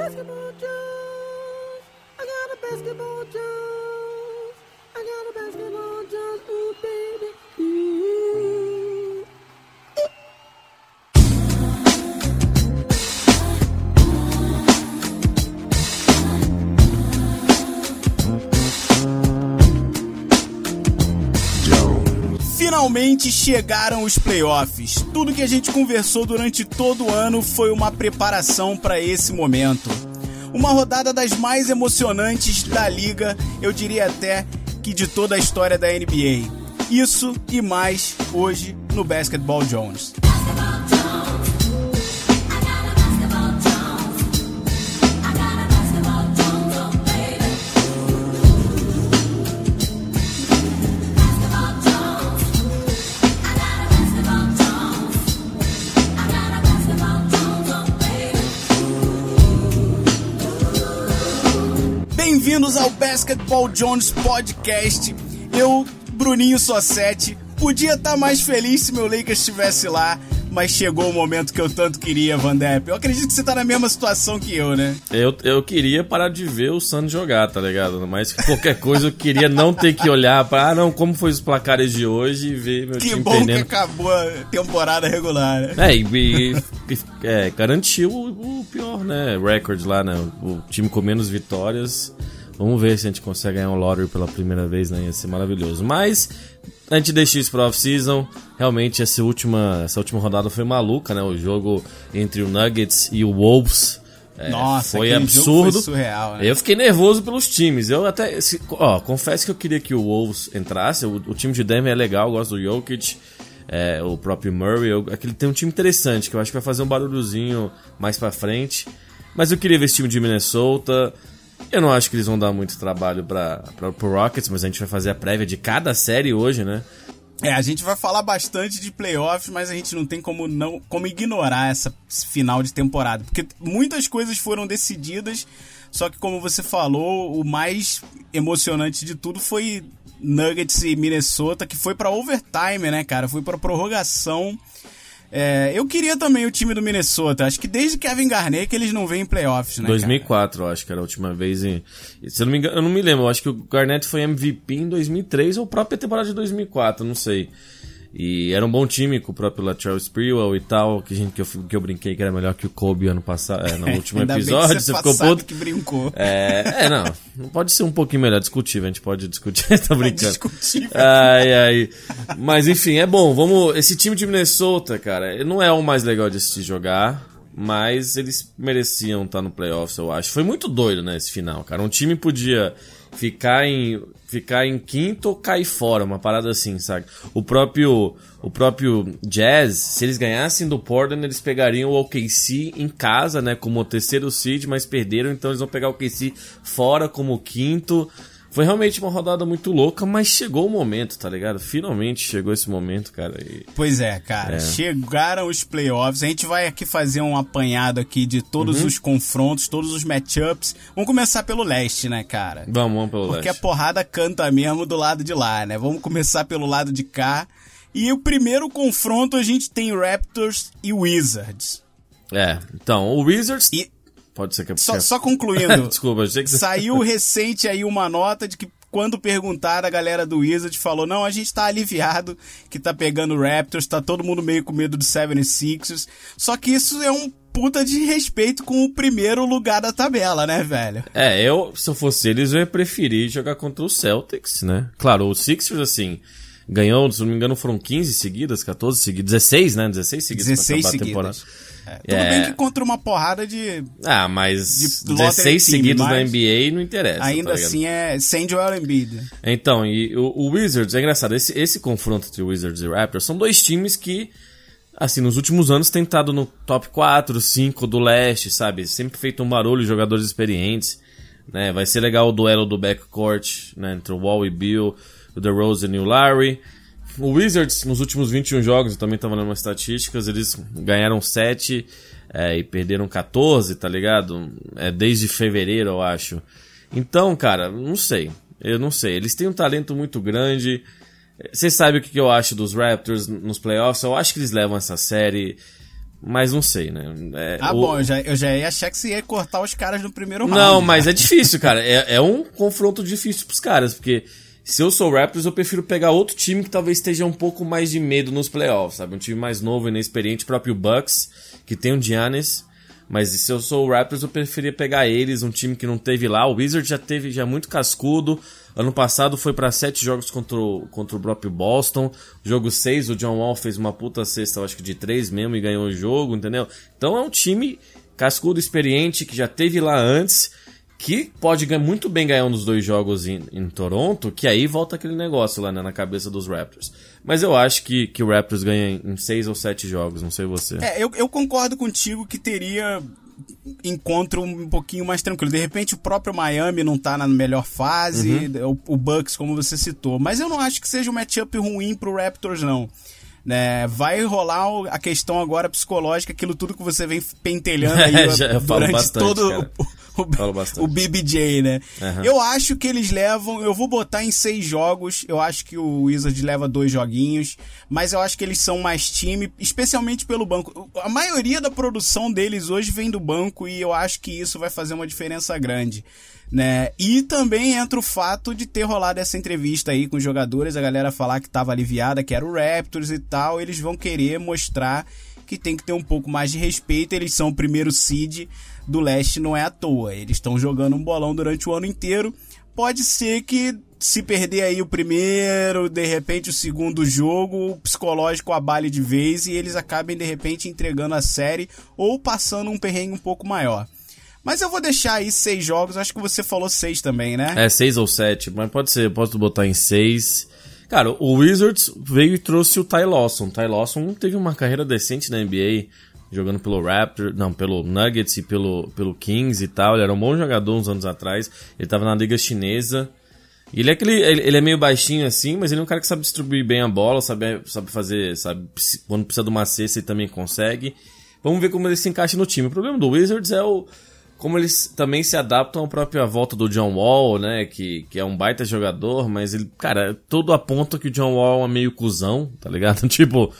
basketball juice. I got a basketball juice. Finalmente chegaram os playoffs. Tudo que a gente conversou durante todo o ano foi uma preparação para esse momento. Uma rodada das mais emocionantes da liga, eu diria até que de toda a história da NBA. Isso e mais hoje no Basketball Jones. Bem-vindos ao Basketball Jones Podcast. Eu, Bruninho Sossetti, podia estar mais feliz se meu Lakers estivesse lá, mas chegou o momento que eu tanto queria, Van Depp. Eu acredito que você tá na mesma situação que eu, né? Eu, eu queria parar de ver o Santos jogar, tá ligado? Mas qualquer coisa eu queria não ter que olhar para, ah, não, como foi os placares de hoje e ver meu Que time bom perdendo. que acabou a temporada regular, né? É, e, e- e- é, garantiu o, o pior, né? Record lá, né? O time com menos vitórias. Vamos ver se a gente consegue ganhar um lottery pela primeira vez, né? Ia ser maravilhoso. Mas a gente deixa isso pra off-season. Realmente, essa última, essa última rodada foi maluca, né? O jogo entre o Nuggets e o Wolves. é, Nossa, foi absurdo. foi surreal, né? Eu fiquei nervoso pelos times. Eu até. se- ó, confesso que eu queria que o Wolves entrasse. O, o time de Denver é legal, eu gosto do Jokic. é, o próprio Murray. Eu, aquele tem um time interessante que eu acho que vai fazer um barulhozinho mais pra frente. Mas eu queria ver esse time de Minnesota. Eu não acho que eles vão dar muito trabalho para pro Rockets, mas a gente vai fazer a prévia de cada série hoje, né? É, a gente vai falar bastante de playoffs, mas a gente não tem como não como ignorar essa final de temporada, porque muitas coisas foram decididas, só que como você falou, o mais emocionante de tudo foi Nuggets e Minnesota, que foi pra overtime, né, cara? Foi pra prorrogação. É, eu queria também o time do Minnesota. Acho que desde Kevin Garnett que eles não vêm em playoffs, né? cara? 2004, eu acho que era a última vez. Em, se eu não me engano, eu não me lembro. Eu acho que o Garnett foi MVP em 2003 ou própria temporada de 2004, não sei. E era um bom time com o próprio Latrell Sprewell e tal, que, gente, que, eu, que eu brinquei que era melhor que o Kobe ano passado, é, no último episódio. você Você ficou puto. que brincou. É, é, não. Não pode ser um pouquinho melhor, discutível. A gente pode discutir, tá brincando. Discutível. Ai, ai. Mas enfim, é bom. Vamos. Esse time de Minnesota, cara, não é o mais legal de assistir jogar. Mas eles mereciam estar no playoffs, eu acho. Foi muito doido, né, esse final, cara. Um time podia ficar em ficar em quinto ou cair fora, uma parada assim, sabe? O próprio o próprio Jazz, se eles ganhassem do Portland, eles pegariam o OKC em casa, né, como o terceiro seed, mas perderam, então eles vão pegar o OKC fora como quinto. Foi realmente uma rodada muito louca, mas chegou o momento, tá ligado? Finalmente chegou esse momento, cara. E... Pois é, cara. Chegaram os playoffs. A gente vai aqui fazer um apanhado aqui de todos Uhum. os confrontos, todos os matchups. Vamos começar pelo leste, né, cara? Vamos, vamos pelo Porque a leste. porrada canta mesmo do lado de lá, né? Vamos começar pelo lado de cá. E o primeiro confronto a gente tem Raptors e Wizards. É, então, o Wizards. E Pode ser que só, só concluindo, Desculpa, achei que saiu recente aí uma nota de que quando perguntaram, a galera do Wizard falou: não, a gente tá aliviado que tá pegando Raptors, tá todo mundo meio com medo do 76ers. Só que isso é um puta de respeito com o primeiro lugar da tabela, né, velho? É, eu, se eu fosse eles, eu ia preferir jogar contra o Celtics, né? Claro, o Sixers, assim, ganhou, se não me engano, foram 15 seguidas, 14 seguidas, 16, né? 16 seguidas 16 pra acabar seguidas. a temporada. É, tudo É. bem que contra uma porrada de. Ah, mas De lottery 16 team, seguidos na mas NBA não interessa. Ainda tá assim é sem Joel Embiid. Então, e o, o Wizards, é engraçado, esse, esse confronto entre Wizards e Raptors são dois times que, assim, nos últimos anos têm estado no top 4, 5 do leste, sabe? Sempre feito um barulho, jogadores experientes, né? Vai ser legal o duelo do backcourt, né? Entre o Wall e Bill, o DeRozan e o Larry. O Wizards, nos últimos 21 jogos, eu também tava lendo umas estatísticas, eles ganharam 7 é, e perderam 14, tá ligado? É, desde fevereiro, eu acho. Então, cara, não sei. Eu não sei. Eles têm um talento muito grande. Você sabe o que que eu acho dos Raptors nos playoffs? Eu acho que eles levam essa série. mas não sei, né? É, Ah, o- bom, eu já, eu já ia achar que você ia cortar os caras no primeiro round. Não, mas é difícil, cara. É, é um confronto difícil pros caras, porque se eu sou Raptors, eu prefiro pegar outro time que talvez esteja um pouco mais de medo nos playoffs, sabe? Um time mais novo, inexperiente, próprio Bucks, que tem o Giannis. Mas se eu sou o Raptors, eu preferia pegar eles, um time que não teve lá. O Wizard já teve já muito cascudo. Ano passado foi pra sete jogos contra o, contra o próprio Boston. Jogo 6, o John Wall fez uma puta cesta, acho que de três mesmo, e ganhou o jogo, entendeu? Então é um time cascudo, experiente, que já teve lá antes, que pode ganhar- muito bem ganhar um dos dois jogos em, em Toronto, que aí volta aquele negócio lá né, na cabeça dos Raptors. Mas eu acho que, que o Raptors ganha em seis ou sete jogos, não sei você. É, eu, eu concordo contigo que teria encontro um pouquinho mais tranquilo. De repente o próprio Miami não tá na melhor fase, Uhum. o, o Bucks, como você citou. Mas eu não acho que seja um matchup ruim pro Raptors, não. Né, vai rolar a questão agora psicológica, aquilo tudo que você vem pentelhando aí É, durante bastante, todo cara. O, o, BBJ, né? Aham. Eu acho que eles levam, eu vou botar em seis jogos, eu acho que o Wizard leva dois joguinhos, mas eu acho que eles são mais time, especialmente pelo banco. A maioria da produção deles hoje vem do banco e eu acho que isso vai fazer uma diferença grande. Né? E também entra o fato de ter rolado essa entrevista aí com os jogadores, a galera falar que tava aliviada, que era o Raptors e tal, eles vão querer mostrar que tem que ter um pouco mais de respeito, eles são o primeiro seed do leste, não é à toa. Eles estão jogando um bolão durante o ano inteiro. Pode ser que se perder aí o primeiro, de repente o segundo jogo, o psicológico abale de vez e eles acabem de repente entregando a série ou passando um perrengue um pouco maior. Mas eu vou deixar aí seis jogos, acho que você falou seis também, né? É, seis ou sete, mas pode ser, posso botar em seis. Cara, o Wizards veio e trouxe o Ty Lawson. O Ty Lawson teve uma carreira decente na NBA, jogando pelo Raptor, não, pelo Nuggets e pelo, pelo Kings e tal. Ele era um bom jogador uns anos atrás. Ele tava na liga chinesa. Ele é aquele, ele, ele é meio baixinho assim, mas ele é um cara que sabe distribuir bem a bola, sabe, sabe fazer, sabe, quando precisa de uma cesta ele também consegue. Vamos ver como ele se encaixa no time. O problema do Wizards é o como eles também se adaptam à própria volta do John Wall, né? Que, que é um baita jogador, mas ele, cara, tudo aponta que o John Wall é meio cuzão, tá ligado? tipo,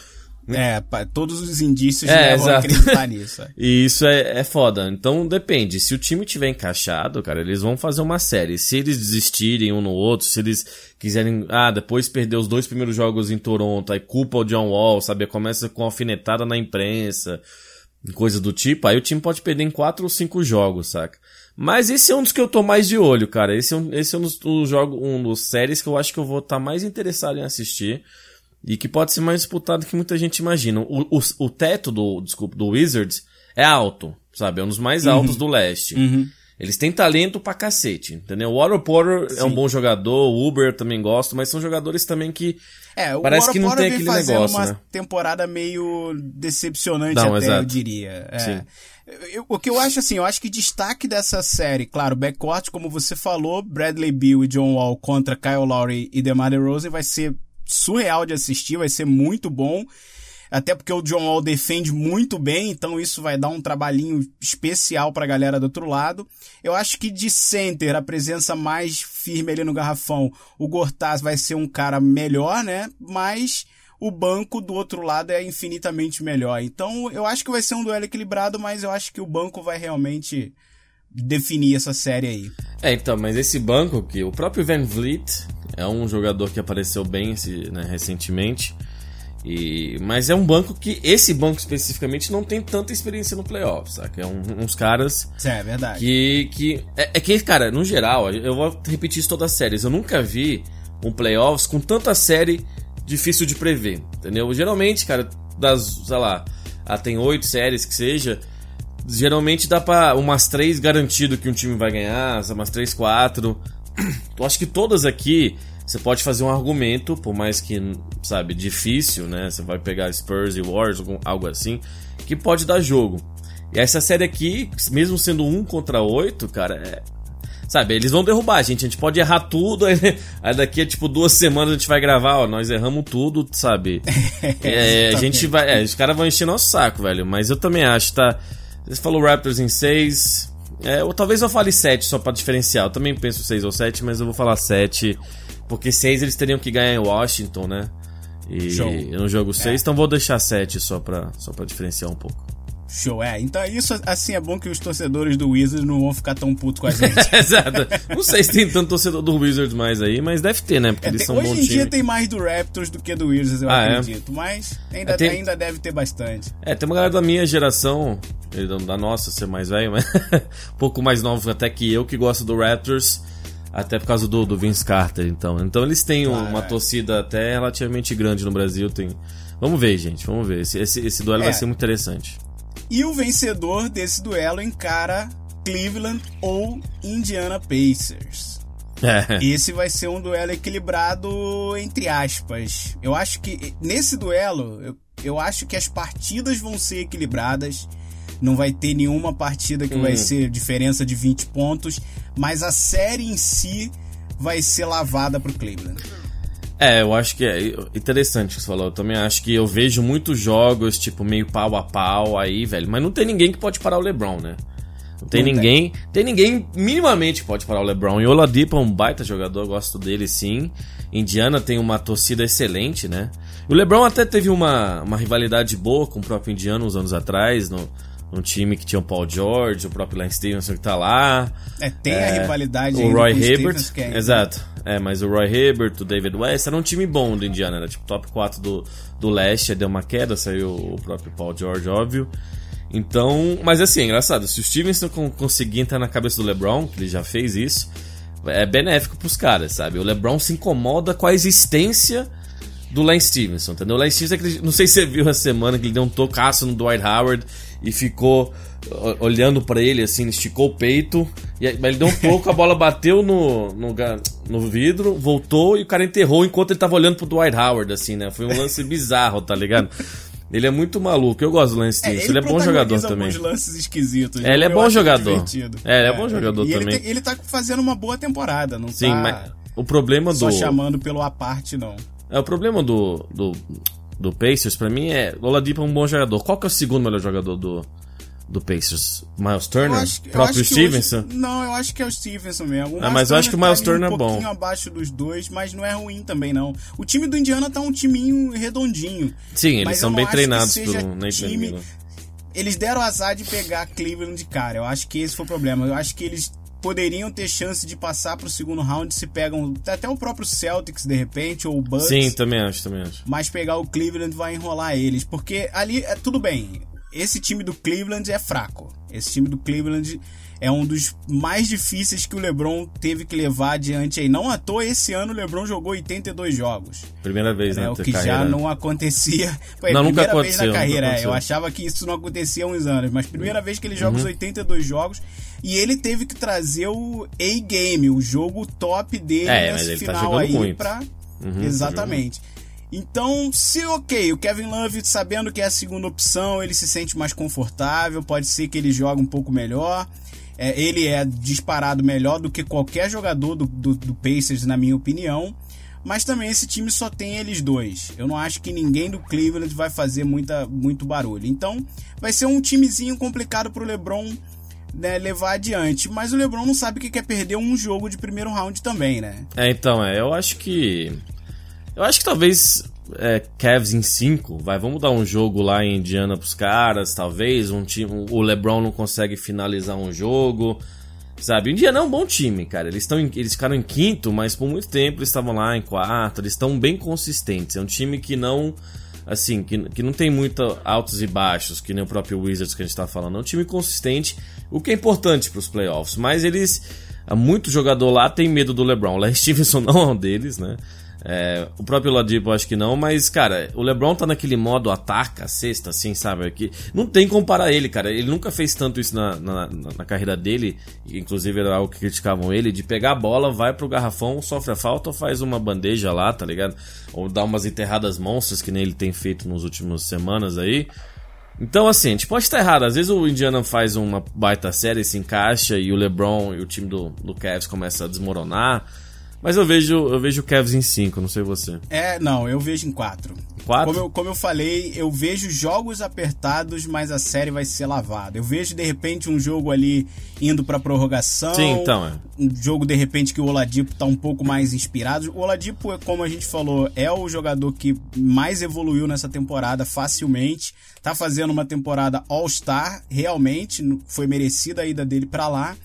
É, pa- todos os indícios É, levam a acreditar nisso. é. e isso é, é foda. Então depende. Se o time tiver encaixado, cara, eles vão fazer uma série. Se eles desistirem um no outro, se eles quiserem, ah, depois perder os dois primeiros jogos em Toronto, aí culpa o John Wall, sabe? Começa com alfinetada na imprensa, coisa do tipo, aí o time pode perder em quatro ou cinco jogos, saca? Mas esse é um dos que eu tô mais de olho, cara. Esse é um, esse é um dos, dos jogos, um dos séries que eu acho que eu vou estar mais interessado em assistir. E que pode ser mais disputado que muita gente imagina. O, o, o teto do, desculpa, do Wizards é alto, sabe? É um dos mais altos do leste. Eles têm talento pra cacete, entendeu? O Otto Porter é um bom jogador, o Uber também gosto, mas são jogadores também que É, o Parece que não Oropora tem aquele negócio, uma né? temporada meio decepcionante Não, até, exato. eu diria. É. Sim. Eu- o que eu acho assim, eu acho que destaque dessa série, claro, backcourt, como você falou, Bradley Beal e John Wall contra Kyle Lowry e DeMar DeRozan vai ser surreal de assistir, vai ser muito bom. Até porque o John Wall defende muito bem, então isso vai dar um trabalhinho especial pra galera do outro lado. Eu acho que de center, a presença mais firme ali no garrafão, o Gortaz vai ser um cara melhor, né? Mas o banco do outro lado é infinitamente melhor. Então eu acho que vai ser um duelo equilibrado, mas eu acho que o banco vai realmente definir essa série aí. É, então, mas esse banco que o próprio Van Vliet é um jogador que apareceu bem esse, né, recentemente. E, mas é um banco que esse banco especificamente não tem tanta experiência no playoff, saca? É um- uns caras Isso é verdade. que que é, é que cara, no geral, eu vou repetir isso todas as séries. Eu nunca vi um playoffs com tanta série difícil de prever, entendeu? Geralmente, cara, das, sei lá, ah, tem oito séries que seja, geralmente dá pra umas três garantido que um time vai ganhar, umas três, quatro. Eu acho que todas aqui você pode fazer um argumento, por mais que, sabe, difícil, né? Você vai pegar Spurs e Warriors, algo assim, que pode dar jogo. E essa série aqui, mesmo sendo um contra oito, cara, é. Sabe, eles vão derrubar a gente, a gente pode errar tudo, aí, aí daqui a tipo duas semanas a gente vai gravar, ó, nós erramos tudo, sabe? É, a gente vai. É, os caras vão encher nosso saco, velho. Mas eu também acho, tá? Você falou Raptors em 6. É, ou talvez eu fale 7 só pra diferenciar. Eu também penso 6 ou 7, mas eu vou falar 7. Porque 6 eles teriam que ganhar em Washington, né? E Show. no jogo 6, então vou deixar 7 só pra, só pra diferenciar um pouco. Show, é. Então isso assim é bom que os torcedores do Wizards não vão ficar tão putos com a gente. Exato. Não sei se tem tanto torcedor do Wizards mais aí, mas deve ter, né? Porque É, eles tem- são hoje em dia time. tem mais do Raptors do que do Wizards, eu Ah, é? acredito. Mas ainda, É, tem- ainda deve ter bastante. É, tem uma galera da minha geração, da nossa ser mais velho, mas um pouco mais novo até que eu, que gosta do Raptors, até por causa do, do Vince Carter, então. Então eles têm Claro, uma é. torcida até relativamente grande no Brasil. Tem... Vamos ver, gente, vamos ver. Esse, esse, esse duelo É. vai ser muito interessante. E o vencedor desse duelo encara Cleveland ou Indiana Pacers. É. Esse vai ser um duelo equilibrado entre aspas. Eu acho que nesse duelo, eu, eu acho que as partidas vão ser equilibradas. Não vai ter nenhuma partida que vai Hum. ser diferença de 20 pontos, mas a série em si vai ser lavada pro Cleveland. É, eu acho que é interessante o que você falou. Eu também acho que eu vejo muitos jogos, tipo, meio pau a pau aí, velho. Mas não tem ninguém que pode parar o LeBron, né? Não tem Não tem. ninguém. Tem. ninguém minimamente que pode parar o LeBron. E o Oladipo é um baita jogador, eu gosto dele sim. Indiana tem uma torcida excelente, né? E o LeBron até teve uma, uma rivalidade boa com o próprio Indiana uns anos atrás, no, num time que tinha o Paul George, o próprio Lance Stevenson que tá lá. É, tem a rivalidade O Roy Hibbert, é- exato. É, mas o Roy Hibbert, o David West, era um time bom do Indiana, era tipo top 4 do, do leste, deu uma queda, saiu o próprio Paul George, óbvio. Então, mas assim, é engraçado, se o Stevenson con- conseguir entrar na cabeça do LeBron, que ele já fez isso, é benéfico pros caras, sabe? O LeBron se incomoda com a existência do Lance Stevenson, entendeu? O Lance Stevenson, é não sei se você viu essa semana que ele deu um tocaço no Dwight Howard e ficou olhando pra ele assim, esticou o peito, e aí- mas ele deu um pouco, a bola bateu no, no, no vidro, voltou e o cara enterrou enquanto ele tava olhando pro Dwight Howard, assim, né? Foi um lance bizarro, tá ligado? Ele é muito maluco, eu gosto do Lance Stevenson, ele, é bom jogador também. lances esquisitos. É, ele é eu bom acho jogador. É, ele é bom jogador e também. Ele, tem- ele tá fazendo uma boa temporada, não Sim, tá mas o problema só do chamando pelo aparte, não. É, o problema do, do, do Pacers, pra mim, é. O Oladipo é um bom jogador. Qual que é o segundo melhor jogador do, do Pacers? Miles Turner? Eu acho eu próprio Stevenson? hoje- não, eu acho que é o Stevenson mesmo. O Ah, mas eu acho que o Miles tá Turner é um bom. pouquinho abaixo dos dois, mas não é ruim também, não. O time do Indiana tá um timinho redondinho. Sim, eles são bem treinados Nathan time-. Eles deram azar de pegar Cleveland de cara. Eu acho que esse foi o problema. Eu acho que eles poderiam ter chance de passar pro segundo round se pegam até o próprio Celtics de repente ou o Bucks. Sim, também acho, também acho. mas pegar o Cleveland vai enrolar eles, porque ali é tudo bem. Esse time do Cleveland é fraco. Esse time do Cleveland é um dos mais difíceis que o LeBron teve que levar adiante aí. Não à toa esse ano o LeBron jogou 82 jogos, Primeira vez, né? né? O que carreira. já não acontecia. Foi Não, a nunca primeira vez na carreira. é. Eu achava que isso não acontecia há uns anos, mas primeira vez que ele joga os 82 jogos e ele teve que trazer o A-game, o jogo top dele É, nesse tá final jogando aí muito. pra Uhum, Exatamente. Então, se ok, o Kevin Love sabendo que é a segunda opção, ele se sente mais confortável, pode ser que ele jogue um pouco melhor. É, ele é disparado melhor do que qualquer jogador do, do, do Pacers, na minha opinião. Mas também esse time só tem eles dois. Eu não acho que ninguém do Cleveland vai fazer muita, muito barulho. Então, vai ser um timezinho complicado pro LeBron né, levar adiante. Mas o LeBron não sabe o que é perder um jogo de primeiro round também, né? É, então, é, eu acho que. Eu acho que talvez é, Cavs em 5, vai, vamos dar um jogo lá em Indiana pros caras, talvez, um time, o LeBron não consegue finalizar um jogo, sabe? O Indiana é um bom time, cara, eles, tão em- eles ficaram em quinto, mas por muito tempo eles estavam lá em quarto, eles estão bem consistentes, é um time que não, assim, que, que não tem muito altos e baixos, que nem o próprio Wizards que a gente tá falando, é um time consistente, o que é importante pros playoffs, mas eles, muito jogador lá tem medo do LeBron, o Larry Stevenson não é um deles, né? É, o próprio Ladipo acho que não, mas, cara, o LeBron tá naquele modo ataca, sexta, assim, sabe? Que não tem como comparar ele, cara. Ele nunca fez tanto isso na, na, na- carreira dele, inclusive era algo que criticavam ele, de pegar a bola, vai pro garrafão, sofre a falta ou faz uma bandeja lá, tá ligado? Ou dá umas enterradas monstras que nem ele tem feito nos últimos semanas aí. Então, assim, a gente pode estar errado. Às vezes o Indiana faz uma baita série, se encaixa e o LeBron e o time do, do Cavs começa a desmoronar. Mas eu vejo, eu vejo o Cavs em 5, não sei você. É, não, eu vejo em 4. 4? Como eu, como eu falei, eu vejo jogos apertados, mas a série vai ser lavada. Eu vejo, de repente, um jogo ali indo pra prorrogação. Sim, então, é. Um jogo, de repente, que o Oladipo tá um pouco mais inspirado. O Oladipo, como a gente falou, é o jogador que mais evoluiu nessa temporada facilmente. Tá fazendo uma temporada All-Star, realmente. Foi merecida a ida dele pra lá.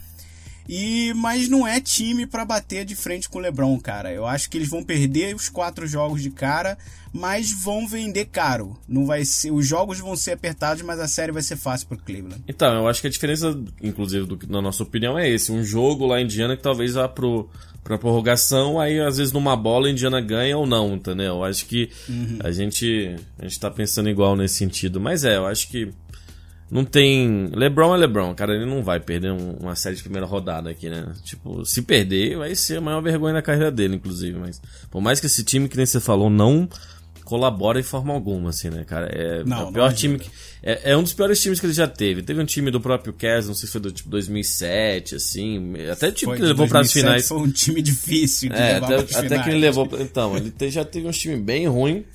E mas não é time para bater de frente com o LeBron, cara. Eu acho que eles vão perder os quatro jogos de cara, mas vão vender caro. Não vai ser, os jogos vão ser apertados, mas a série vai ser fácil pro Cleveland. Então, eu acho que a diferença, inclusive, do, na nossa opinião, é esse. Um jogo lá em Indiana que talvez vá pro, pra prorrogação, aí às vezes numa bola a Indiana ganha ou não, entendeu? Eu acho que uhum. a, gente, a gente tá pensando igual nesse sentido. Mas é, eu acho que não tem. LeBron é LeBron, cara. Ele não vai perder uma série de primeira rodada aqui, né? Tipo, se perder, vai ser a maior vergonha da carreira dele, inclusive. Mas, por mais que esse time, que nem você falou, não colabora em forma alguma, assim, né, cara? É, não, é o pior time que. É, é, um dos piores times que ele já teve. Teve um time do próprio Cavs, não sei se foi do tipo 2007, assim. Até o time foi, que ele levou para as finais. Foi um time difícil de é, até, até que ele levou. Então, ele já teve um time bem ruim.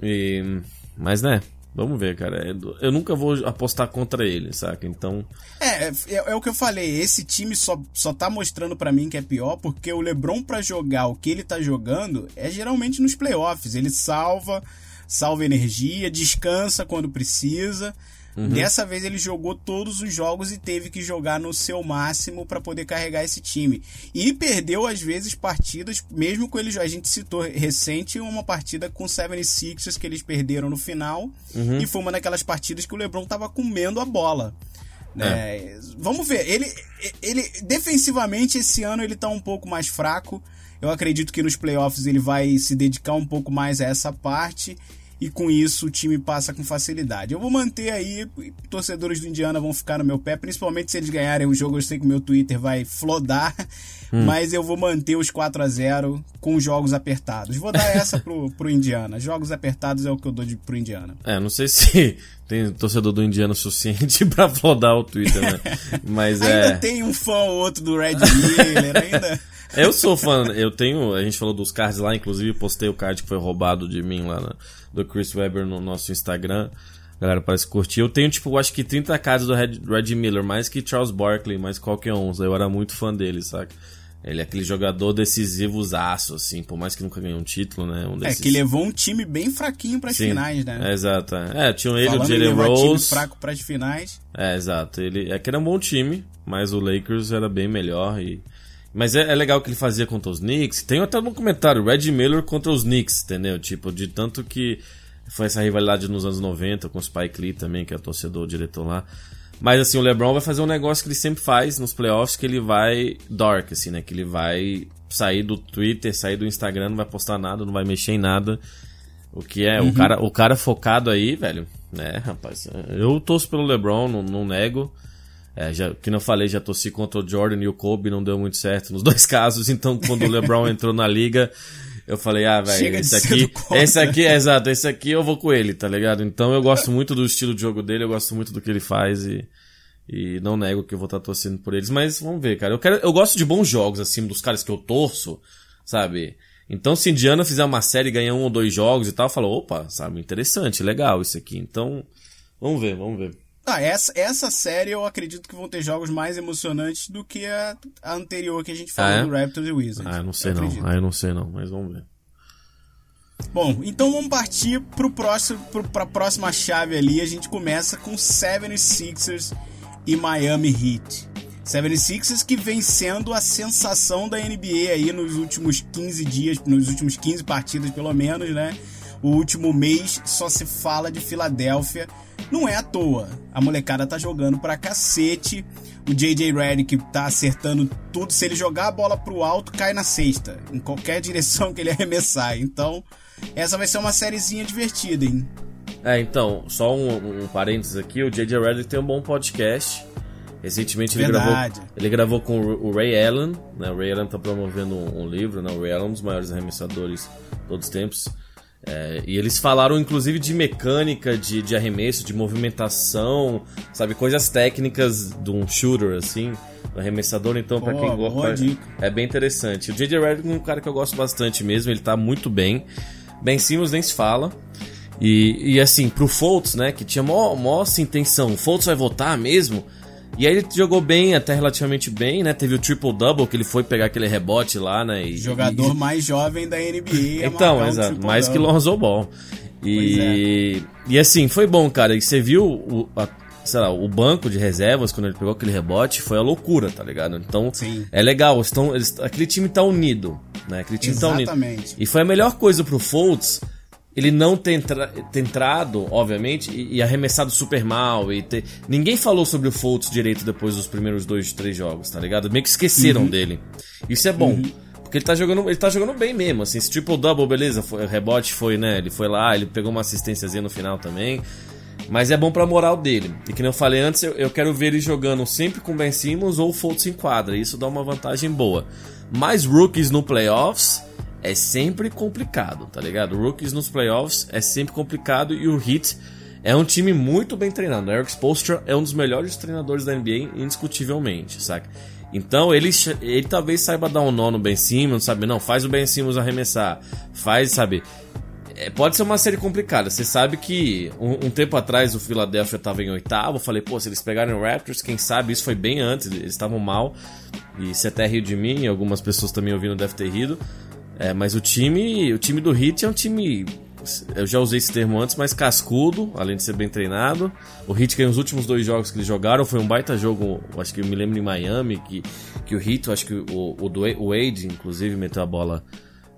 E, mas, né? Vamos ver, cara. É eu nunca vou apostar contra ele, saca? Então. É, é, é o que eu falei. Esse time só, só tá mostrando para mim que é pior porque o LeBron, para jogar o que ele tá jogando, é geralmente nos playoffs. Ele salva, salva energia, descansa quando precisa. Uhum. Dessa vez ele jogou todos os jogos e teve que jogar no seu máximo para poder carregar esse time. E perdeu, às vezes, partidas, mesmo com ele. A gente citou recente uma partida com 76ers que eles perderam no final. Uhum. E foi uma daquelas partidas que o Lebron tava comendo a bola. Né? É. Vamos ver. Ele, ele defensivamente esse ano ele tá um pouco mais fraco. Eu acredito que nos playoffs ele vai se dedicar um pouco mais a essa parte e com isso o time passa com facilidade. Eu vou manter aí, torcedores do Indiana vão ficar no meu pé, principalmente se eles ganharem o jogo. Eu sei que o meu Twitter vai flodar, hum. mas eu vou manter os 4 a 0 com jogos apertados. Vou dar essa pro, pro Indiana. Jogos apertados é o que eu dou de, pro Indiana. É, não sei se tem torcedor do Indiana suficiente para flodar o Twitter, né? Mas ainda é. tem um fã ou outro do Red Miller, ainda. Eu sou fã, eu tenho. A gente falou dos cards lá, inclusive postei o card que foi roubado de mim lá do Chris Webber no nosso Instagram. A galera parece curtir. Eu tenho, tipo, acho que 30 cards do Red, Red Miller, mais que Charles Barkley, mais qualquer um. Eu era muito fã dele, saca? Ele é aquele jogador decisivo aço, assim, por mais que nunca ganhou um título, né? Um desses... É, que levou um time bem fraquinho para as finais, né? É, exato. É, tinham ele, Falando o Jalen Rose. time fraco para as finais. É, exato. Ele é que era um bom time, mas o Lakers era bem melhor e mas é, é, legal o que ele fazia contra os Knicks. Tem até no comentário, Red Miller contra os Knicks, entendeu? Tipo, de tanto que foi essa rivalidade nos anos 90 com o Spike Lee também, que é o torcedor, o diretor lá. Mas assim, o LeBron vai fazer um negócio que ele sempre faz nos playoffs, que ele vai dark, assim, né? Que ele vai sair do Twitter, sair do Instagram, não vai postar nada, não vai mexer em nada. O que é, uhum. o, cara, o cara focado aí, velho, né, rapaz? Eu torço pelo LeBron, não, não nego. É, já, que não falei, já torci contra o Jordan e o Kobe, não deu muito certo nos dois casos. Então, quando o LeBron entrou na liga, eu falei, ah, velho, esse aqui, esse aqui, é exato, esse aqui eu vou com ele, tá ligado? Então, eu gosto muito do estilo de jogo dele, eu gosto muito do que ele faz e, e não nego que eu vou estar torcendo por eles. Mas vamos ver, cara. Eu, quero, eu gosto de bons jogos, assim, dos caras que eu torço, sabe? Então, se Indiana fizer uma série e ganhar um ou dois jogos e tal, eu falo, opa, sabe, interessante, legal isso aqui. Então, vamos ver, vamos ver. Ah, essa, essa série eu acredito que vão ter jogos mais emocionantes do que a, a anterior que a gente falou ah, é? do Raptors e Wizards. Ah, eu não sei eu não. Ah, eu não sei não, mas vamos ver. Bom, então vamos partir pro próximo, pro, pra próxima chave ali. A gente começa com 76ers e Miami Heat. 76ers que vem sendo a sensação da NBA aí nos últimos 15 dias, nos últimos 15 partidas pelo menos, né? O último mês só se fala de Filadélfia não é à toa. A molecada tá jogando pra cacete. O JJ Redick tá acertando tudo. Se ele jogar a bola pro alto, cai na cesta. Em qualquer direção que ele arremessar. Então, essa vai ser uma sériezinha divertida, hein? É, então, só um, um parênteses aqui. O JJ Redick tem um bom podcast. Recentemente ele gravou, ele gravou com o Ray Allen, né? O Ray Allen tá promovendo um, um livro, né? O Ray Allen é um dos maiores arremessadores de todos os tempos. É, e eles falaram inclusive de mecânica de, de arremesso, de movimentação, sabe, coisas técnicas de um shooter, assim. arremessador, então para quem gosta é bem interessante. O JJ Redick é um cara que eu gosto bastante mesmo, ele tá muito bem. Ben Simmons nem se fala. E, e assim, pro Fultz, né, que tinha mó, mó assim, intenção, o Fultz vai votar mesmo? E aí ele jogou bem, até relativamente bem, né? Teve o triple-double, que ele foi pegar aquele rebote lá, né? E, Jogador e- mais jovem da NBA. a então, um exato. triple Mais que. Lonzo Ball. E, e assim, foi bom, cara. E você viu o, a- sei lá, o banco de reservas quando ele pegou aquele rebote, foi a loucura, tá ligado? Então, Sim. é legal. Estão, eles, aquele time tá unido, né? Aquele time tá unido. Exatamente. E foi a melhor coisa pro Fultz ele não ter, entra- ter entrado, obviamente, e, e arremessado super mal. E ter... Ninguém falou sobre o Fultz direito depois dos primeiros dois, três jogos, tá ligado? Meio que esqueceram dele. Isso é bom. Porque ele tá jogando, ele tá jogando bem mesmo, assim, esse triple-double, beleza, foi, o rebote foi, né, ele foi lá, ele pegou uma assistênciazinha no final também, mas é bom pra moral dele. E que nem eu falei antes, eu, eu quero ver ele jogando sempre com Ben Simmons ou o Fultz em quadra, isso dá uma vantagem boa. Mas rookies no playoffs é sempre complicado, tá ligado? Rookies nos playoffs é sempre complicado e o Heat é um time muito bem treinado. O Eric Spoelstra é um dos melhores treinadores da NBA, indiscutivelmente, saca? Então ele, ele talvez saiba dar um nó no Ben Simmons, sabe? Não, faz o Ben Simmons arremessar, faz, sabe? É, pode ser uma série complicada. Você sabe que um, um tempo atrás o Philadelphia estava em oitavo. Falei, pô, se eles pegarem o Raptors, quem sabe isso foi bem antes. Eles estavam mal. E você até riu de mim, algumas pessoas também ouvindo devem ter rido. É, mas o time, o time do Heat é um time. Eu já usei esse termo antes, mas cascudo, além de ser bem treinado. O Heat ganhou os últimos dois jogos que eles jogaram. Foi um baita jogo, acho que eu me lembro em Miami, que, que o Heat, acho que o, o, o Wade, inclusive, meteu a bola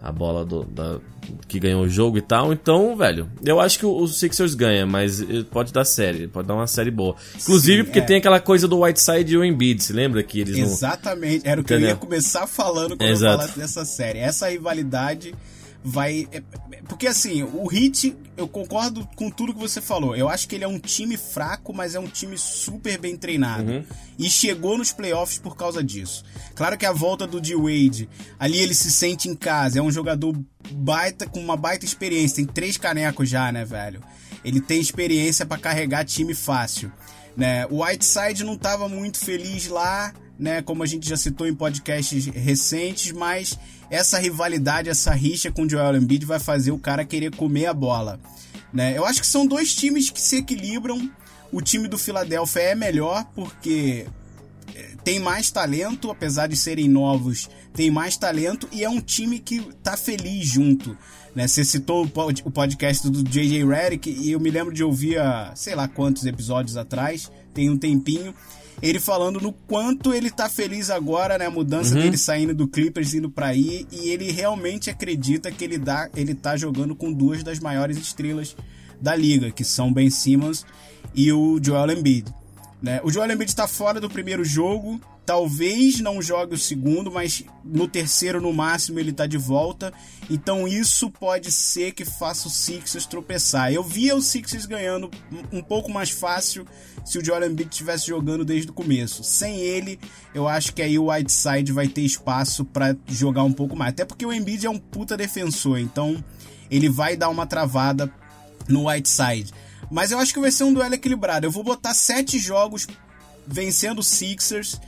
a bola do, da, que ganhou o jogo e tal. Então, velho, eu acho que o, Sixers ganha, mas ele pode dar série, pode dar uma série boa. Inclusive Sim, porque é. tem aquela coisa do Whiteside e o Embiid, se lembra que eles não... Exatamente. Era o que eu Entendeu? ia começar falando quando Exato. eu falasse dessa série. Essa rivalidade vai. é- Porque assim, o Heat, eu concordo com tudo que você falou. Eu acho que ele é um time fraco, mas é um time super bem treinado. Uhum. E chegou nos playoffs por causa disso. Claro que a volta do D-Wade, ali ele se sente em casa. É um jogador baita, com uma baita experiência. Tem três canecos já, né, velho? Ele tem experiência pra carregar time fácil. Né? O Whiteside não estava muito feliz lá, né? Como a gente já citou em podcasts recentes, mas essa rivalidade, essa rixa com o Joel Embiid vai fazer o cara querer comer a bola. Né? Eu acho que são dois times que se equilibram. O time do Philadelphia é melhor porque eh, tem mais talento, apesar de serem novos, tem mais talento e é um time que tá feliz junto. Né? Você citou o pod- o podcast do JJ Redick e eu me lembro de ouvir há sei lá quantos episódios atrás, tem um tempinho, ele falando no quanto ele tá feliz agora, né? A mudança dele saindo do Clippers indo pra aí e ele realmente acredita que ele, dá, ele tá jogando com duas das maiores estrelas da liga, que são Ben Simmons e o Joel Embiid. Né? O Joel Embiid está fora do primeiro jogo, talvez não jogue o segundo, mas no terceiro no máximo ele está de volta. Então isso pode ser que faça o Sixers tropeçar. Eu via o Sixers ganhando um pouco mais fácil se o Joel Embiid estivesse jogando desde o começo. Sem ele, eu acho que aí o Whiteside vai ter espaço para jogar um pouco mais. Até porque o Embiid é um puta defensor, então ele vai dar uma travada no Whiteside. Mas eu acho que vai ser um duelo equilibrado. Eu vou botar sete jogos vencendo o Sixers,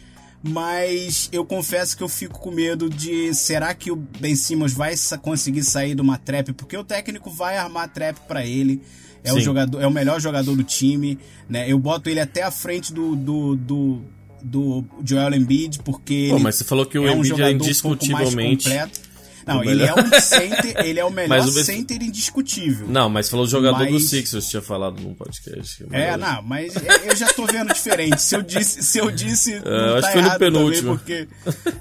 mas eu confesso que eu fico com medo de será que o Ben Simmons vai conseguir sair de uma trap? Porque o técnico vai armar trap pra ele. É o, Sim. jogador, é o melhor jogador do time, né? Eu boto ele até à frente do, do, do, do Joel Embiid, porque Pô, mas você falou que o é um Embiid é jogador um Não, ele é um center, ele é o melhor Mas o Ben- center indiscutível. Não, mas falou o jogador do Mas- Sixers, tinha falado num podcast. É, não, mas eu já tô vendo diferente. Se eu disse, se eu disse, eu não acho tá que foi no penúltimo. porque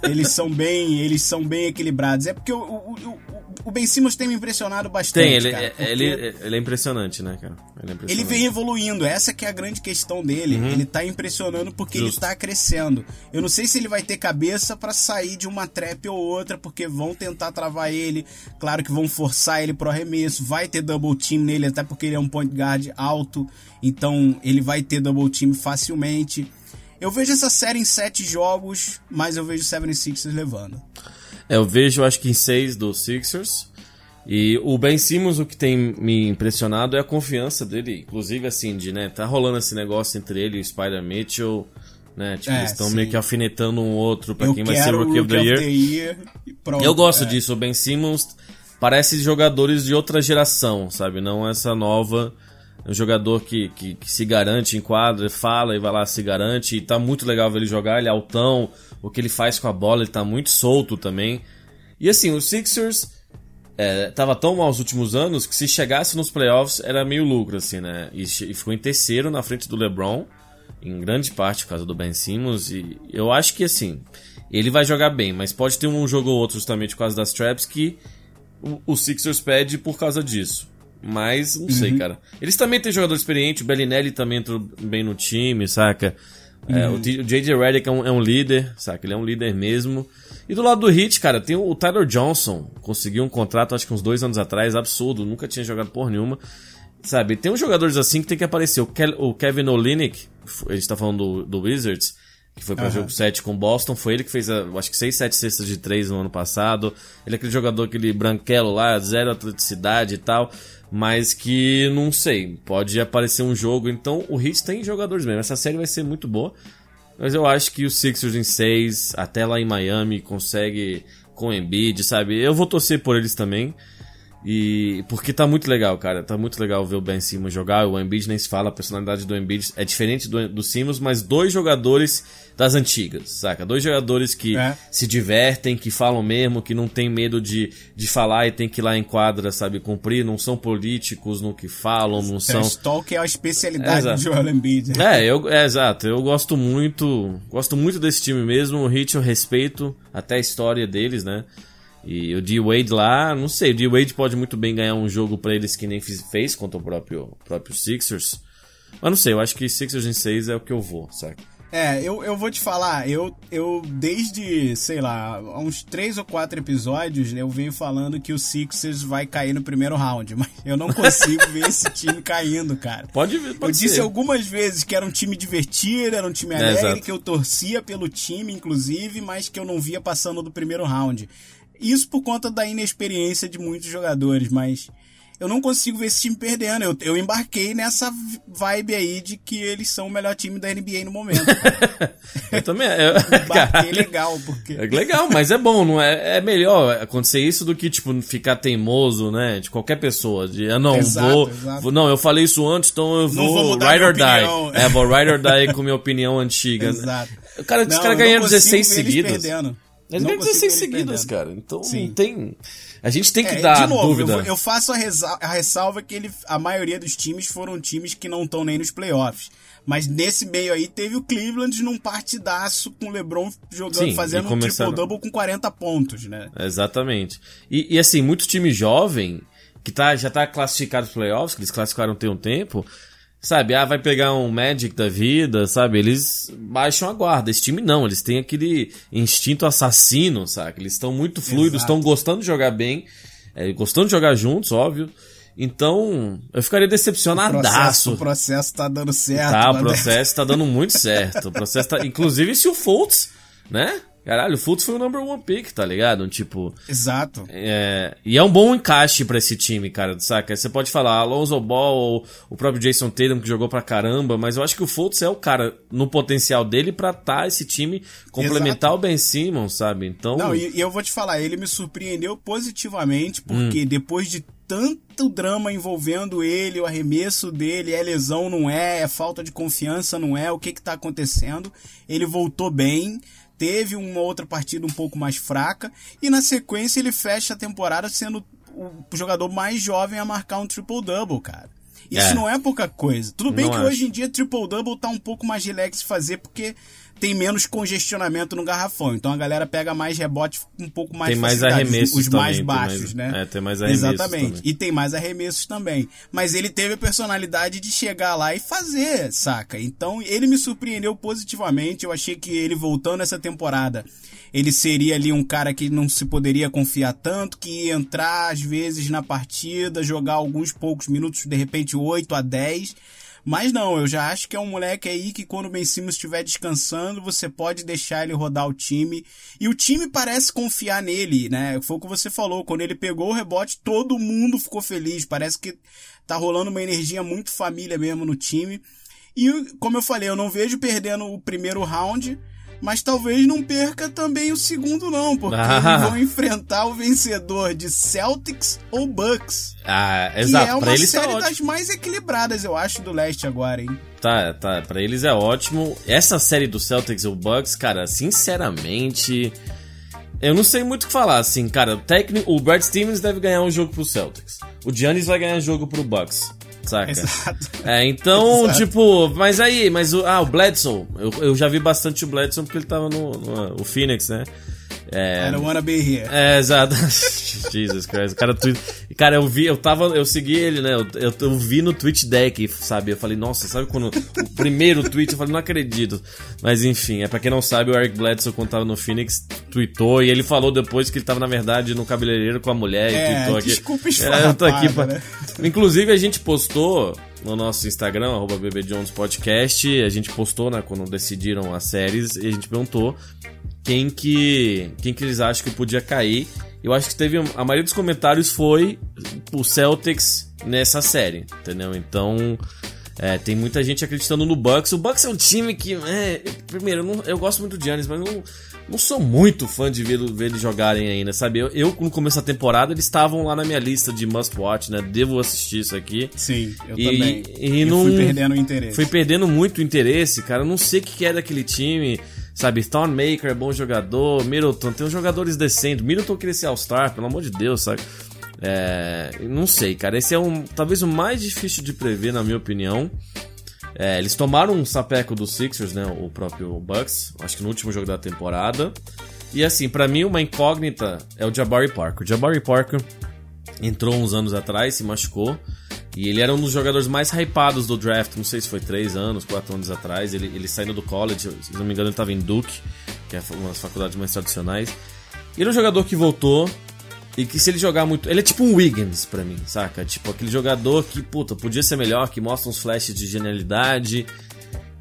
eles são bem, eles são bem equilibrados. É porque o, o, o, Ben Simmons tem me impressionado bastante, Tem, ele, cara, é- ele, ele é impressionante, né, cara? Ele, é ele impressionante. vem evoluindo, essa que é a grande questão dele. Ele tá impressionando porque Uhum. Justo. ele tá crescendo. Eu não sei se ele vai ter cabeça pra sair de uma trap ou outra, porque vão tentar travar ele. Claro que vão forçar ele pro arremesso. Vai ter double team nele, até porque ele é um point guard alto. Então ele vai ter double team facilmente. Eu vejo essa série em sete jogos, mas eu vejo o 76ers levando. Eu vejo, acho que em seis do Sixers. E o Ben Simmons, o que tem me impressionado é a confiança dele. Inclusive, assim, de, né, tá rolando esse negócio entre ele e o Spider Mitchell. né? Tipo, É, eles estão meio que alfinetando um outro pra Eu quem vai ser o Rookie of the Year. Year e pronto. Eu gosto É. disso, o Ben Simmons parece jogadores de outra geração, sabe? Não essa nova. Um jogador que, que, que se garante em quadra, fala e vai lá, se garante. E tá muito legal ver ele jogar, ele é altão. O que ele faz com a bola, ele tá muito solto também. E assim, o Sixers é, tava tão mal os últimos anos que se chegasse nos playoffs era meio lucro, assim, né? E, e ficou em terceiro na frente do LeBron, em grande parte por causa do Ben Simmons. E eu acho que, assim, ele vai jogar bem, mas pode ter um jogo ou outro justamente por causa das traps que o, o Sixers pede por causa disso. Mas, não sei, cara. Eles também têm jogador experiente, o Bellinelli também entrou bem no time, saca? É, o J.J. Redick é um, é um líder, saca? Ele é um líder mesmo. E do lado do Heat, cara, tem o Tyler Johnson. Conseguiu um contrato, acho que uns dois anos atrás, absurdo. Nunca tinha jogado por nenhuma. Sabe, tem uns jogadores assim que tem que aparecer. O, Kel- o Kevin Olynyk, a gente tá falando do, do Wizards, que foi pra Aham. jogo 7 com o Boston. Foi ele que fez, acho que 6, 7 cestas de 3 no ano passado. Ele é aquele jogador, aquele branquelo lá, zero atleticidade e tal. Mas que, não sei, pode aparecer um jogo. Então, o Heat tem jogadores mesmo. Essa série vai ser muito boa. Mas eu acho que o Sixers em 6, até lá em Miami, consegue com o Embiid, sabe? Eu vou torcer por eles também. E porque tá muito legal, cara. Tá muito legal ver o Ben Simmons jogar. O Embiid nem se fala, a personalidade do Embiid é diferente do, do Simmons, mas dois jogadores das antigas, saca? Dois jogadores que É. se divertem, que falam mesmo, que não tem medo de, de falar e tem que ir lá em quadra, sabe? Cumprir, não são políticos no que falam, não são. Talk é a especialidade Exato. do Joel Embiid. né? É, eu, é, exato. Eu gosto muito, gosto muito desse time mesmo. O Heat eu respeito até a história deles, né? E o D-Wade lá, não sei, o D-Wade pode muito bem ganhar um jogo pra eles que nem fez contra o próprio, próprio Sixers. Mas não sei, eu acho que Sixers em 6 é o que eu vou, saca? É, eu, eu vou te falar, eu, eu desde, sei lá, uns três ou quatro episódios, eu venho falando que o Sixers vai cair no primeiro round, mas eu não consigo ver esse time caindo, cara. Pode, Eu pode disse ser. algumas vezes que era um time divertido, era um time É, alegre, exato. que eu torcia pelo time, inclusive, mas que eu não via passando do primeiro round. Isso por conta da inexperiência de muitos jogadores, mas eu não consigo ver esse time perdendo. Eu, eu embarquei nessa vibe aí de que eles são o melhor time da NBA no momento. Eu também. Eu, Embarquei legal, porque. É legal, mas é bom, não é? É melhor acontecer isso do que, tipo, ficar teimoso, né? De qualquer pessoa. De, ah, não, Exato, vou, exato. vou- Não, eu falei isso antes, então eu vou, vou ride or die. opinião. É, vou ride or die com minha opinião antiga. né? Exato. O cara, os Não, caras não ganham consigo 16 ver eles seguidas. perdendo. Eles Não ganham consigo 16 ver eles seguidas, perdendo. cara. Então Sim. não tem. A gente tem que É, dar de novo, dúvida. Eu, vou- eu faço a, resa- a ressalva que ele, a maioria dos times foram times que não estão nem nos playoffs. Mas nesse meio aí teve o Cleveland num partidaço com o LeBron jogando, Sim, fazendo um triple-double com 40 pontos, né? Exatamente. E, e, assim, muito time jovem, que tá, já tá classificado para playoffs, que eles classificaram tem um tempo, sabe? Ah, vai pegar um Magic da vida, sabe? Eles baixam a guarda. Esse time não, eles têm aquele instinto assassino, sabe? Eles estão muito fluidos, estão gostando de jogar bem, é, gostando de jogar juntos, óbvio. Então, eu ficaria O processo, decepcionadaço. o processo tá dando certo. Tá, o né? processo tá dando muito certo. O processo tá. Inclusive se o Fultz, né? Caralho, o Fultz foi o number one pick, tá ligado? Tipo. Exato. É, e é um bom encaixe pra esse time, cara, saca? Você pode falar Alonso Ball ou o próprio Jason Tatum que jogou pra caramba, mas eu acho que o Fultz é o cara no potencial dele pra tá esse time complementar o Ben Simmons, sabe? Então, Não, e, e eu vou te falar, ele me surpreendeu positivamente, porque Hum. depois de tanto drama envolvendo ele, o arremesso dele, é lesão, não é, é falta de confiança, não é, o que que tá acontecendo, ele voltou bem, teve uma outra partida um pouco mais fraca, e na sequência ele fecha a temporada sendo o jogador mais jovem a marcar um triple-double, cara. Isso É. não é pouca coisa. Tudo bem Não que hoje em dia triple-double tá um pouco mais relax fazer, porque tem menos congestionamento no garrafão. Então a galera pega mais rebote um pouco mais Tem mais arremessos Os mais também, tem baixos, mais- né? é, tem mais arremessos Exatamente. também. E tem mais arremessos também. Mas ele teve a personalidade de chegar lá e fazer, saca? Então ele me surpreendeu positivamente. Eu achei que ele voltando essa temporada, ele seria ali um cara que não se poderia confiar tanto, que ia entrar às vezes na partida, jogar alguns poucos minutos, de repente 8 a 10. Mas não, eu já acho que é um moleque aí que quando o Ben Simmons estiver descansando, você pode deixar ele rodar o time. E o time parece confiar nele, né? Foi o que você falou, quando ele pegou o rebote, todo mundo ficou feliz. Parece que tá rolando uma energia muito família mesmo no time. E, como eu falei, eu não vejo perdendo o primeiro round, mas talvez não perca também o segundo, não, porque Ah. eles vão enfrentar o vencedor de Celtics ou Bucks. Ah, Que exato. é uma pra eles tá série ótimo. das mais equilibradas, eu acho, do leste agora, hein? Tá, tá. Pra eles é ótimo. Essa série do Celtics e o Bucks, cara, sinceramente. Eu não sei muito o que falar, assim, cara. O, técnico, o Brad Stevens deve ganhar um jogo pro Celtics. O Giannis vai ganhar um jogo pro Bucks. Saca? Exato. É, então, Exato. tipo, mas aí, mas o, ah, o Bledsoe, eu, eu já vi bastante o Bledsoe porque ele tava no, no- o Phoenix, né? É, I don't wanna be here. é, exato. Jesus Christ. O cara, tweet... cara, eu vi, eu tava, eu segui ele, né? Eu, eu, eu vi no tweet deck, sabe? Eu falei, nossa, sabe quando o primeiro tweet eu falei, não acredito. Mas enfim, é pra quem não sabe, o Eric Bledsoe quando tava no Phoenix tweetou e ele falou depois que ele tava na verdade no cabeleireiro com a mulher e É, tweetou aqui. desculpa É, eu tô aqui pra... né? Inclusive a gente postou no nosso Instagram, arroba BB Jones Podcast, a gente postou, né, quando decidiram as séries, e a gente perguntou quem que, quem que eles acham que podia cair. Eu acho que teve. A maioria dos comentários foi o Celtics nessa série, entendeu? Então. é, tem muita gente acreditando no Bucks. O Bucks é um time que. é, primeiro, eu, não- eu gosto muito do Giannis, mas não, não sou muito fã de ver, ver eles jogarem ainda, sabe? Eu, eu, no começo da temporada, eles estavam lá na minha lista de must watch, né? Devo assistir isso aqui. Sim, eu E- também. e eu não- fui perdendo o interesse. Foi perdendo muito interesse, cara. Eu não sei o que é daquele time. Sabe, Thornmaker é bom jogador, Middleton tem uns jogadores decentes. Middleton queria ser All-Star, pelo amor de Deus, sabe? É, não sei, cara. Esse é um talvez o mais difícil de prever, na minha opinião. É, eles tomaram um sapeco dos Sixers, né? O próprio Bucks, acho que no último jogo da temporada. E assim, pra mim, uma incógnita é o Jabari Parker. O Jabari Parker entrou uns anos atrás, se machucou. E ele era um dos jogadores mais hypados do draft, não sei se foi 3 anos, 4 anos atrás. Ele, ele saindo do college, se não me engano, ele estava em Duke, que é uma das faculdades mais tradicionais. E ele é um jogador que voltou. E que se ele jogar muito. Ele é tipo um Wiggins pra mim, saca? Tipo aquele jogador que, puta, podia ser melhor, que mostra uns flashes de genialidade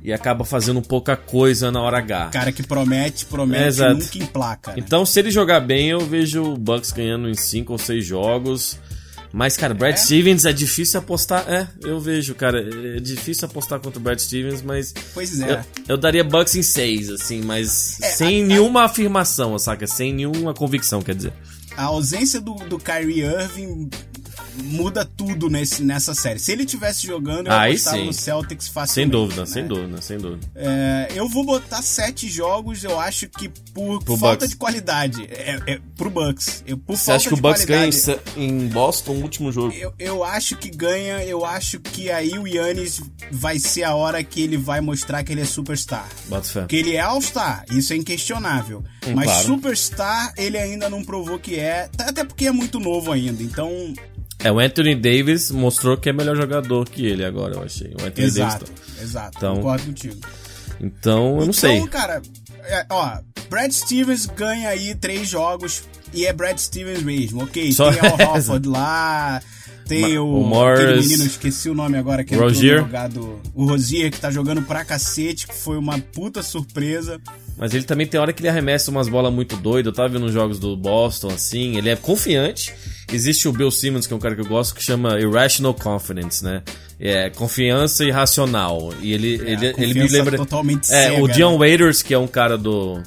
e acaba fazendo pouca coisa na hora H. Cara que promete, promete, É, nunca emplaca. Né? Então, se ele jogar bem, eu vejo o Bucks ganhando em 5 ou 6 jogos. Mas, cara, Brad Stevens é difícil apostar. É, eu vejo, cara. É difícil apostar contra o Brad Stevens, mas. Pois é. Eu, eu daria Bucks em 6, assim, mas É, sem a- a- nenhuma afirmação, saca? Sem nenhuma convicção, quer dizer. A ausência do, do Kyrie Irving muda tudo nesse, nessa série. Se ele tivesse jogando, eu Aí apostava sim. no Celtics Sem facilmente. dúvida, né? sem dúvida, sem dúvida. É, eu vou botar sete jogos, eu acho que por Pro falta Bucks. de qualidade. É, é, pro Bucks. Eu, por Você falta acha que o Bucks ganha em, em Boston no último jogo? Eu, eu acho que ganha, eu acho que aí o Yannis vai ser a hora que ele vai mostrar que ele é superstar. Porque ele é All-Star, isso é inquestionável. Hum, Mas claro. Superstar ele ainda não provou que é, até porque é muito novo ainda. Então, É, o Anthony Davis mostrou que é melhor jogador que ele agora, eu achei. O Anthony exato, Davis. exato, Então- concordo contigo. Então, eu não então, sei. cara, é, ó, Brad Stevens ganha aí três jogos e é Brad Stevens mesmo, ok? Só tem essa. Horford lá, tem Ma- o, o Morris, aquele menino, esqueci o nome agora, que Rozier. jogado, o Rosier, que tá jogando pra cacete, que foi uma puta surpresa. Mas ele também tem hora que ele arremessa umas bolas muito doidas. Eu tava vendo os jogos do Boston, assim. Ele é confiante. Existe o Bill Simmons, que é um cara que eu gosto, que chama Irrational Confidence, né? É confiança irracional. E ele, ele, ele me lembra. totalmente é, cega, o Dion né? Waiters, que é um cara do.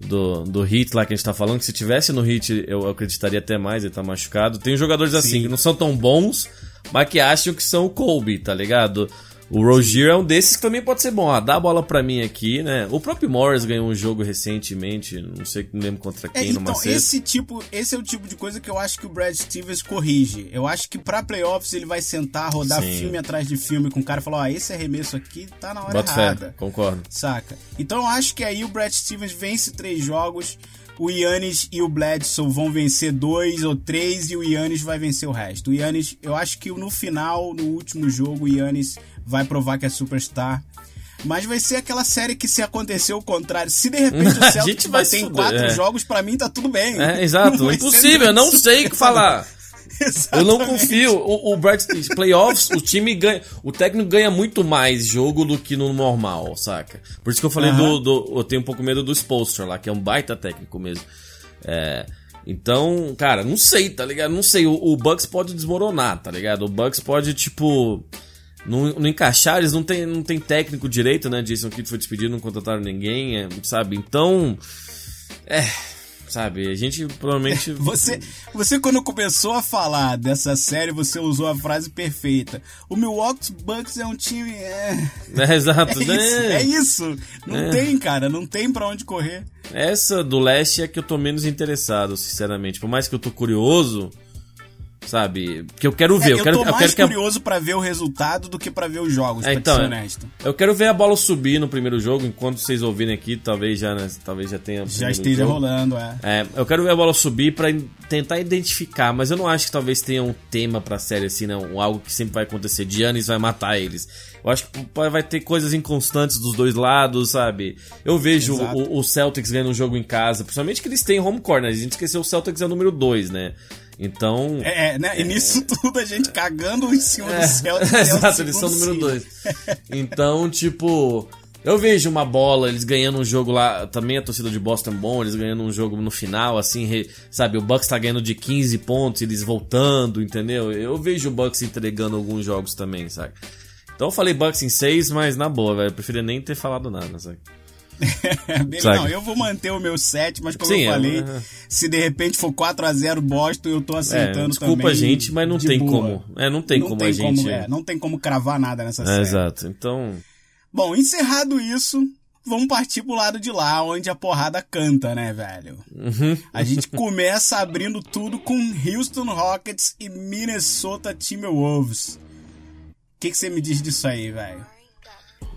Do, do Hit lá que a gente tá falando, que se tivesse no Hit eu acreditaria até mais, ele tá machucado. Tem jogadores assim Sim. que não são tão bons, mas que acham que são o Kobe, tá ligado? O Rozier é um desses que também pode ser bom. Ah, dá a bola pra mim aqui, né? O próprio Morris ganhou um jogo recentemente, não sei, não lembro contra É, quem, numa então, sexta. esse tipo, esse é o tipo de coisa que eu acho que o Brad Stevens corrige. Eu acho que pra playoffs ele vai sentar, rodar Sim. filme atrás de filme com o cara e falar, ó, esse arremesso aqui tá na hora Bota fé, errada. concordo. Saca? Então eu acho que aí o Brad Stevens vence três jogos, o Yannis e o Bledsoe vão vencer dois ou três e o Yannis vai vencer o resto. O Yannis, eu acho que no final, no último jogo, o Yannis vai provar que é superstar. Mas vai ser aquela série que se acontecer o contrário, se de repente o Celtics vai quatro é. jogos, pra mim tá tudo bem. É, exato, Não impossível, eu não sei o que falar. Eu não confio. O, o Brad playoffs, o time ganha. O técnico ganha muito mais jogo do que no normal, saca? Por isso que eu falei do, do- Eu tenho um pouco medo do Spolster lá, que é um baita técnico mesmo. É. Então, cara, não sei, tá ligado? Não sei. O, o Bucks pode desmoronar, tá ligado? O Bucks pode, tipo. Não, não encaixaram, eles não tem, não tem técnico direito, né? Jason Kidd foi despedido, não contrataram ninguém, é, sabe? Então. É. Sabe, a gente provavelmente. Você, você, quando começou a falar dessa série, você usou a frase perfeita. O Milwaukee Bucks é um time. É, É, exato, é né? isso. É isso. Não É. tem, cara. Não tem pra onde correr. Essa do leste é que eu tô menos interessado, sinceramente. Por mais que eu tô curioso, sabe? Que eu quero ver, É, eu, eu, quero, tô eu mais quero que a- curioso pra ver o resultado do que pra ver os jogos, É, pra então, ser é. honesto. Eu quero ver a bola subir no primeiro jogo, enquanto vocês ouvirem aqui, talvez já, né, talvez já tenha. Já esteja jogo. rolando, é. É, eu quero ver a bola subir pra in- tentar identificar, mas eu não acho que talvez tenha um tema pra série assim, não, algo que sempre vai acontecer. Giannis vai matar eles. Eu acho que vai ter coisas inconstantes dos dois lados, sabe? Eu vejo o, o Celtics ganhando um jogo em casa, principalmente que eles têm home court, né? A gente esqueceu o Celtics é o número 2, né? Então. É, é, né? E nisso tudo a gente cagando em cima É, do que é Exato, eles são o segundo número seed. 2. Então, tipo, eu vejo uma bola, eles ganhando um jogo lá, também a torcida de Boston é bom, eles ganhando um jogo no final, assim, re- sabe, o Bucks tá ganhando de 15 pontos, eles voltando, entendeu? Eu vejo o Bucks entregando alguns jogos também, sabe? Então eu falei Bucks em 6, mas na boa, velho, eu preferia nem ter falado nada, sabe? Não, eu vou manter o meu 7, mas como Sim, eu é, falei, é. se de repente for 4x0 Boston, eu tô É, aceitando desculpa também. a gente, mas não tem boa. como. É, não tem Não como tem a gente. é, não tem como cravar nada nessa É, série. exato. Então, Bom, encerrado isso, vamos partir pro lado de lá, onde a porrada canta, né, velho? uhum. A gente começa abrindo tudo com Houston Rockets e Minnesota Timberwolves. O que que você me diz disso aí, velho?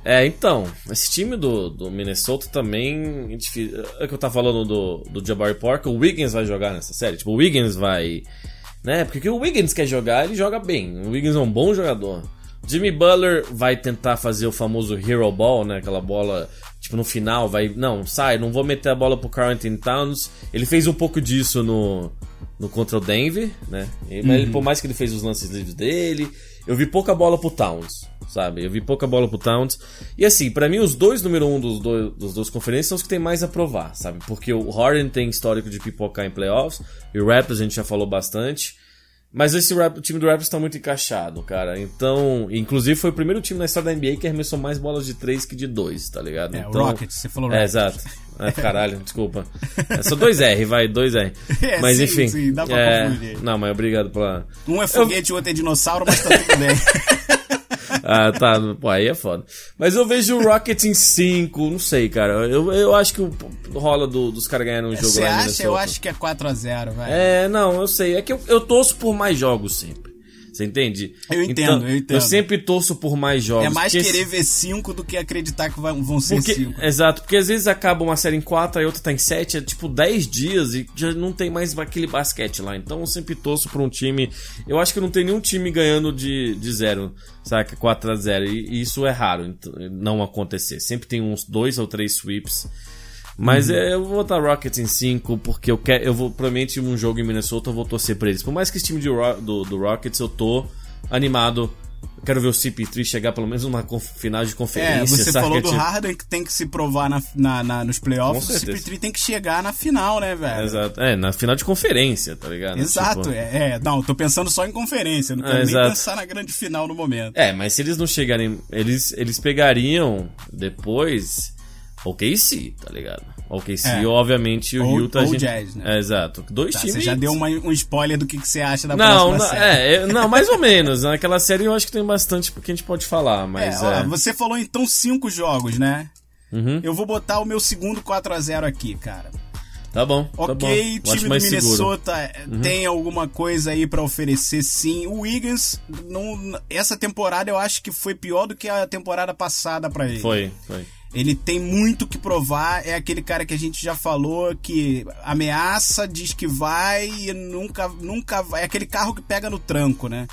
É, então, esse time do, do Minnesota também. é É que eu tava falando do, do Jabari Parker, o Wiggins vai jogar nessa série. Tipo, o Wiggins vai. Né? Porque o Wiggins quer jogar, ele joga bem. O Wiggins é um bom jogador. Jimmy Butler vai tentar fazer o famoso Hero Ball, né? Aquela bola, tipo, no final, vai. Não, sai, não vou meter a bola pro Carl Anthony Towns. Ele fez um pouco disso no, no contra o Denver, né? Mas ele, por mais que ele fez os lances livres dele, eu vi pouca bola pro Towns, sabe? Eu vi pouca bola pro Towns. E assim, pra mim, os dois número um dos dois, dos dois conferências são os que tem mais a provar, sabe? Porque o Harden tem histórico de pipocar em playoffs, e o Raptors a gente já falou bastante. Mas esse Rap- o time do Raptors tá muito encaixado, cara. Então, inclusive foi o primeiro time na história da NBA que arremessou mais bolas de 3 que de 2, tá ligado? É, então, o Rockets, você falou É, Rockets. exato. É, caralho, desculpa. É só 2R, vai, 2R. É, mas sim, enfim. sim, dá pra é, confundir. Não, mas obrigado pela. Um é foguete, o outro é dinossauro, mas tá tudo bem. Ah, tá. Pô, aí é foda. Mas eu vejo o Rockets em 5, não sei, cara. Eu, eu acho que o rola do- dos caras ganharem um jogo Você acha? Eu acho que é 4x0, velho. É, não, eu sei. É que eu, eu torço por mais jogos sempre. Você entende? Eu entendo, Então, eu entendo. Eu sempre torço por mais jogos. É mais querer ver 5 do que acreditar que vão ser Porque, 5. exato, porque às vezes acaba uma série em 4 e outra tá em 7, é tipo 10 dias e já não tem mais aquele basquete lá. Então eu sempre torço pra um time. Eu acho que não tem nenhum time ganhando de, de zero, saca? 4 a 0 E, e isso é raro então, não acontecer. Sempre tem uns dois ou três sweeps. Mas Uhum. é, eu vou botar Rockets em 5, porque eu quero. Eu vou, provavelmente, um jogo em Minnesota eu vou torcer pra eles. Por mais que esse time de do, do Rockets eu tô animado. Quero ver o CP3 chegar pelo menos numa final de É, conferência. você saca? falou do Tipo- Harden que tem que se provar na, na- na- nos playoffs. O certeza. CP3 tem que chegar na final, né, velho? Exato. É, na final de conferência, tá ligado? Exato, Tipo, é, é. Não, tô pensando só em conferência, não quero É, nem exato. pensar na grande final no momento. É, mas se eles não chegarem. Eles, eles pegariam depois o KC, tá ligado? O KC, É. obviamente, o Ou- Utah. ou a gente... Jazz, né? É, exato. Dois Tá, times. você já deu uma- um spoiler do que, que você acha da Não, próxima não, série. é, é, não, mais ou menos. Naquela série eu acho que tem bastante porque a gente pode falar, mas É, ó, é. você falou então cinco jogos, né? Uhum. Eu vou botar o meu segundo 4x0 aqui, cara. Tá bom. tá Ok, bom. Eu acho time do mais seguro. Uhum. Minnesota tem alguma coisa aí pra oferecer, sim. O Wiggins, não, essa temporada eu acho que foi pior do que a temporada passada pra ele. Foi, foi. Ele tem muito que provar. É aquele cara que a gente já falou que ameaça, diz que vai e nunca, nunca vai. É aquele carro que pega no tranco, né?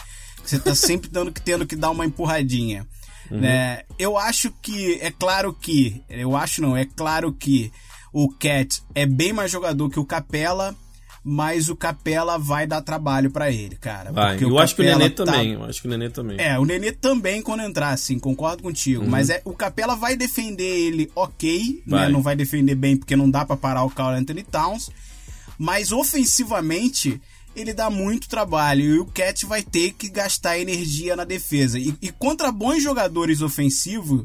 Você tá sempre dando que tendo que dar uma empurradinha. Né? Eu acho que é claro que, eu acho não, é claro que o Cat é bem mais jogador que o Capela, mas o Capela vai dar trabalho pra ele, cara. Vai. Eu o acho que o Nenê tá- também. Eu acho que o Nenê também. é, o Nenê também quando entrar, sim, concordo contigo. Mas é, o Capela vai defender ele ok, né? Vai. Não vai defender bem porque não dá pra parar o Carl Anthony Towns. Mas ofensivamente, ele dá muito trabalho e o Cat vai ter que gastar energia na defesa. E, e contra bons jogadores ofensivos,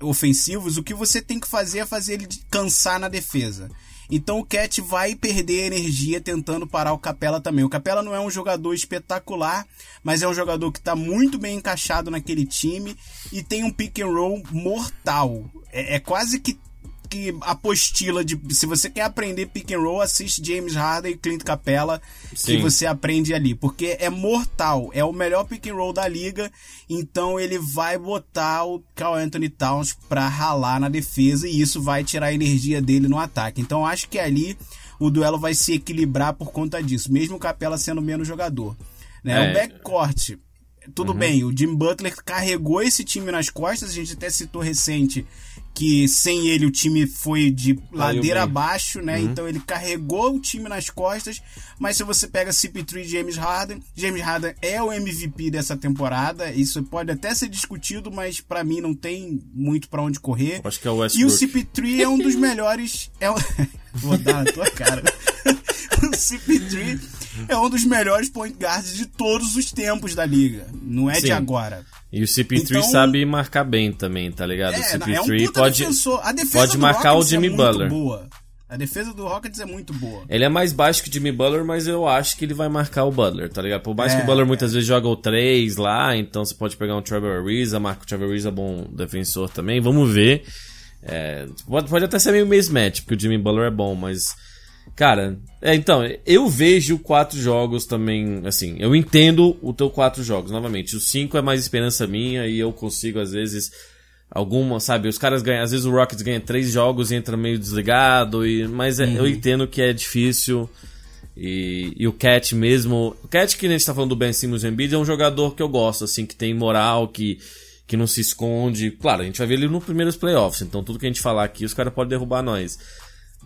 ofensivos, o que você tem que fazer é fazer ele cansar na defesa. Então o Cat vai perder energia tentando parar o Capela também. O Capela não é um jogador espetacular, mas é um jogador que está muito bem encaixado naquele time e tem um pick and roll mortal. É, é quase que que apostila de se você quer aprender pick and roll, assiste James Harden e Clint Capella Sim. que você aprende ali, porque é mortal, é o melhor pick and roll da liga, então ele vai botar o Carl Anthony Towns para ralar na defesa e isso vai tirar a energia dele no ataque. Então acho que ali o duelo vai se equilibrar por conta disso, mesmo o Capela sendo menos jogador. Né? É. O backcourt tudo bem, o Jim Butler carregou esse time nas costas, a gente até citou recente que sem ele o time foi de ladeira bem. abaixo, né? Então ele carregou o time nas costas, mas se você pega CP3 e James Harden, James Harden é o MVP dessa temporada, isso pode até ser discutido, mas pra mim não tem muito pra onde correr. Acho que é o E o Westbrook. CP3 é um dos melhores. É um... Vou dar na tua cara. o CP3 é um dos melhores point guards de todos os tempos da liga. Não é Sim. de agora. E o CP3 Então- sabe marcar bem também, tá ligado? o É, CP3 é um pode, defensor. A defesa pode marcar Rockets o Jimmy é Butler. boa. A defesa do Rockets é muito boa. Ele é mais baixo que o Jimmy Butler, mas eu acho que ele vai marcar o Butler, tá ligado? Por mais É, que o Butler muitas vezes joga o 3 lá, então você pode pegar um Trevor Ariza, marca o Trevor Ariza é bom defensor também, vamos ver. É, pode, pode até ser meio mismatch, porque o Jimmy Butler é bom, mas... Cara, é, então, eu vejo quatro jogos também, assim, eu entendo o teu quatro jogos, novamente. O cinco é mais esperança minha e eu consigo, às vezes, alguma, sabe? Os caras ganham, às vezes o Rockets ganha três jogos e entra meio desligado, e, mas é- eu entendo que é difícil. E, e o Cat mesmo. O Cat, que a gente tá falando do Ben Simmons e Embiid, é um jogador que eu gosto, assim, que tem moral, que, que não se esconde. Claro, a gente vai ver ele nos primeiros playoffs, então tudo que a gente falar aqui, os caras podem derrubar nós.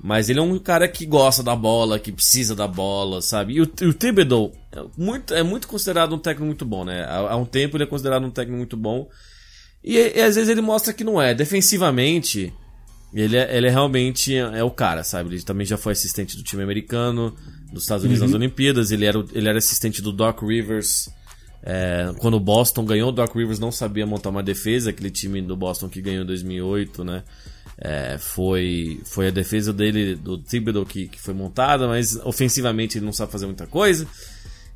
Mas ele é um cara que gosta da bola, que precisa da bola, sabe? E o, o Thibodeau é muito, é muito considerado um técnico muito bom, né? Há, há um tempo ele é considerado um técnico muito bom. E, e às vezes ele mostra que não é. Defensivamente, ele é, ele é realmente é o cara, sabe? Ele também já foi assistente do time americano, dos Estados Unidos nas Olimpíadas. Ele era, ele era assistente do Doc Rivers. é, quando o Boston ganhou, o Doc Rivers não sabia montar uma defesa. Aquele time do Boston que ganhou em 2008, né? É, foi, foi a defesa dele, do Thibodeau, que, que foi montada, mas ofensivamente ele não sabe fazer muita coisa.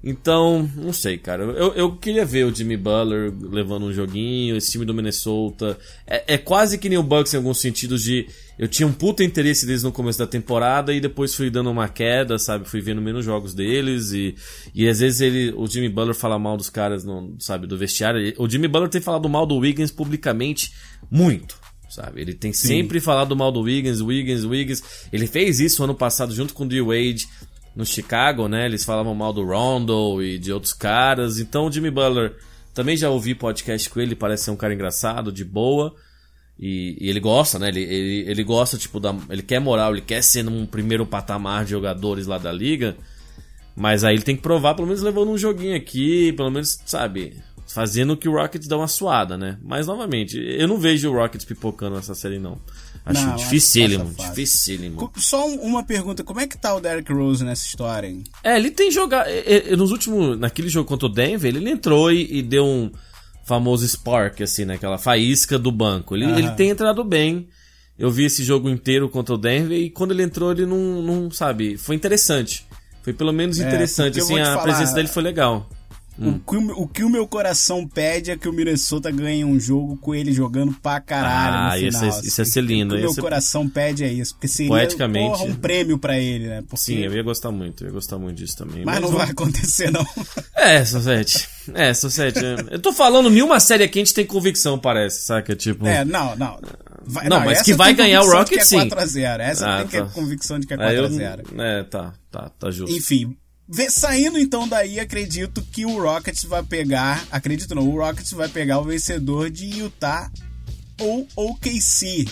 Então, não sei, cara. Eu, eu queria ver o Jimmy Butler levando um joguinho, esse time do Minnesota. É, é quase que nem o Bucks em alguns sentidos de. Eu tinha um puta interesse deles no começo da temporada e depois fui dando uma queda, sabe? Fui vendo menos jogos deles e, e às vezes ele, o Jimmy Butler fala mal dos caras, no, sabe, do vestiário. O Jimmy Butler tem falado mal do Wiggins publicamente muito sabe? Ele tem sempre falado mal do Wiggins, Wiggins, Wiggins. Ele fez isso ano passado junto com o D. Wade no Chicago, né? Eles falavam mal do Rondo e de outros caras. Então o Jimmy Butler também já ouvi podcast com ele, parece ser um cara engraçado, de boa. E, e ele gosta, né? Ele, ele, ele gosta, tipo, da, ele quer moral, ele quer ser num primeiro patamar de jogadores lá da liga. Mas aí ele tem que provar, pelo menos levando um joguinho aqui, pelo menos, sabe, fazendo que o Rockets dá uma suada, né? Mas novamente, eu não vejo o Rockets pipocando nessa série, não. Acho Não, acho dificílimo, fácil. dificílimo. Só um- uma pergunta, como é que tá o Derrick Rose nessa história, hein? É, ele tem jogado. é, é, Nos últimos. Naquele jogo contra o Denver, ele entrou e, e deu um famoso spark, assim, né? Aquela faísca do banco. Ele, ele tem entrado bem. Eu vi esse jogo inteiro contra o Denver e quando ele entrou, ele não, não sabe. Foi interessante. Foi pelo menos É, interessante. eu Assim, a falar- presença dele foi legal. Hum. O, que o, o que o meu coração pede é que o Minnesota ganhe um jogo com ele jogando pra caralho Ah, no final. isso é- isso ia ser lindo, O que o meu ser- coração pede é isso, porque seria Poeticamente. porra, um prêmio pra ele, né? Porque- Sim, eu ia gostar muito. Eu ia gostar muito disso também. Mas não vamos- vai acontecer, não. É, Sosete. É, Sosete. Eu tô falando, nenhuma série aqui a gente tem convicção, parece, saca? Tipo. É, não, não. Vai- Não, mas essa que vai ganhar o Rocket, sim. que é 4x0. Essa Ah, tem que tá. ter convicção de que é Aí eu- 4x0. É, tá, tá, tá justo. Enfim, saindo então daí, acredito que o Rockets vai pegar. Acredito não, o Rockets vai pegar o vencedor de Utah ou OKC.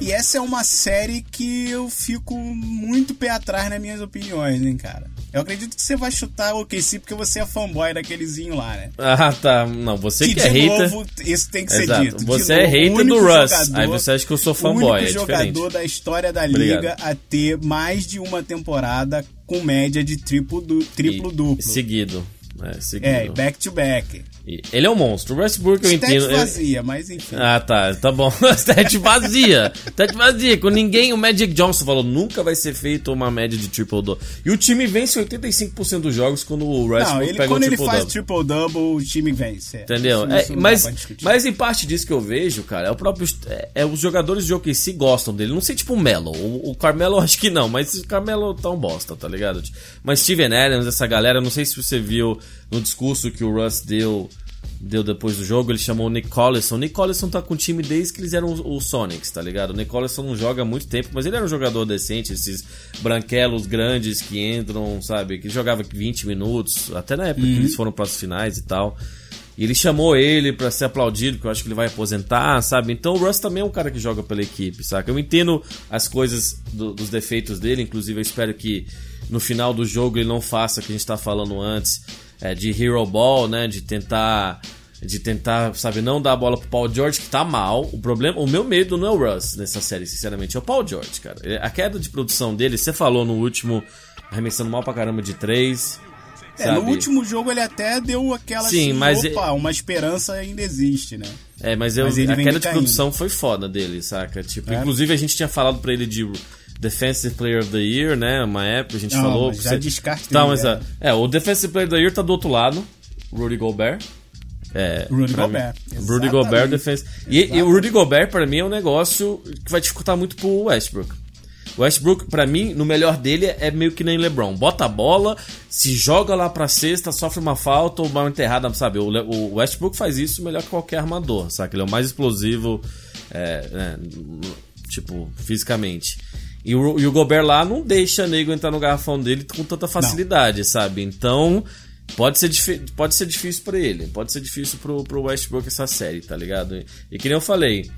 E essa é uma série que eu fico muito pé atrás nas minhas opiniões, hein, cara. Eu acredito que você vai chutar o OKC porque você é fanboy daquelezinho lá, né? Ah, tá. Não, você que, que é de hater. novo, isso tem que ser Exato. dito. De Você novo, é hater do Russ. jogador- Aí você acha que eu sou o fanboy. único É jogador diferente. da história da Obrigado. liga a ter mais de uma temporada com média de triplo, du triplo E- duplo. Seguido. É, seguido. É, back to back. Ele é um monstro. O Westbrook eu Stat entendo. ele- vazia, mas enfim. Ah, tá, tá bom. Stat vazia. Stat vazia. Com ninguém, o Magic Johnson falou, nunca vai ser feito uma média de triple double. E o time vence 85% dos jogos quando o Não, ele, pega quando um ele triple faz double. triple-double, o time vence. é. Entendeu? É, mas, mas em parte disso que eu vejo, cara, é o próprio. É, é os jogadores de OKC gostam dele. Não sei, tipo o Melo. O, o Carmelo eu acho que não, mas o Carmelo tá um bosta, tá ligado? Mas Steven Adams, essa galera, eu não sei se você viu no discurso que o Russ deu. Deu depois do jogo, ele chamou o Nick Collison. O Nick Collison tá com o time desde que eles eram os, os Sonics, tá ligado? O Nick Collison não joga há muito tempo, mas ele era um jogador decente, esses branquelos grandes que entram, sabe? Que jogava 20 minutos, até na época que eles foram para as finais e tal. E ele chamou ele pra ser aplaudido, porque eu acho que ele vai aposentar, sabe? Então o Russ também é um cara que joga pela equipe, saca? Eu entendo as coisas do- dos defeitos dele, inclusive eu espero que no final do jogo ele não faça o que a gente tá falando antes, é, de hero ball, né? De tentar de tentar, sabe, não dar a bola pro Paul George, que tá mal. O problema, o meu medo não é o Russ nessa série, sinceramente, é o Paul George, cara. Ele- A queda de produção dele, você falou no último, arremessando mal pra caramba de três. É, no sabe? último jogo ele até deu aquela Sim, assim, mas opa, uma esperança ainda existe, né? É, mas, eu, Mas a queda de produção foi foda dele, saca? Tipo, É. inclusive a gente tinha falado pra ele de Defensive Player of the Year, né? Uma época a gente Não, falou. mas já você- descartei, Tá, mas é. é. é, o Defensive Player of the Year tá do outro lado, Rudy Gobert. É, Rudy Gobert. Rudy. Gobert defense. E, e o Rudy Gobert pra mim é um negócio que vai dificultar muito pro Westbrook. O Westbrook, pra mim, no melhor dele é meio que nem LeBron. Bota a bola, se joga lá pra cesta, sofre uma falta ou uma enterrada, sabe? O, Le- o Westbrook faz isso melhor que qualquer armador, sabe? Ele é o mais explosivo, é, né, tipo, fisicamente. E o, e o Gobert lá não deixa nego entrar no garrafão dele com tanta facilidade, sabe? Então, pode ser, pode ser difícil pra ele. Pode ser difícil pro, pro Westbrook essa série, tá ligado? E, e que nem eu falei,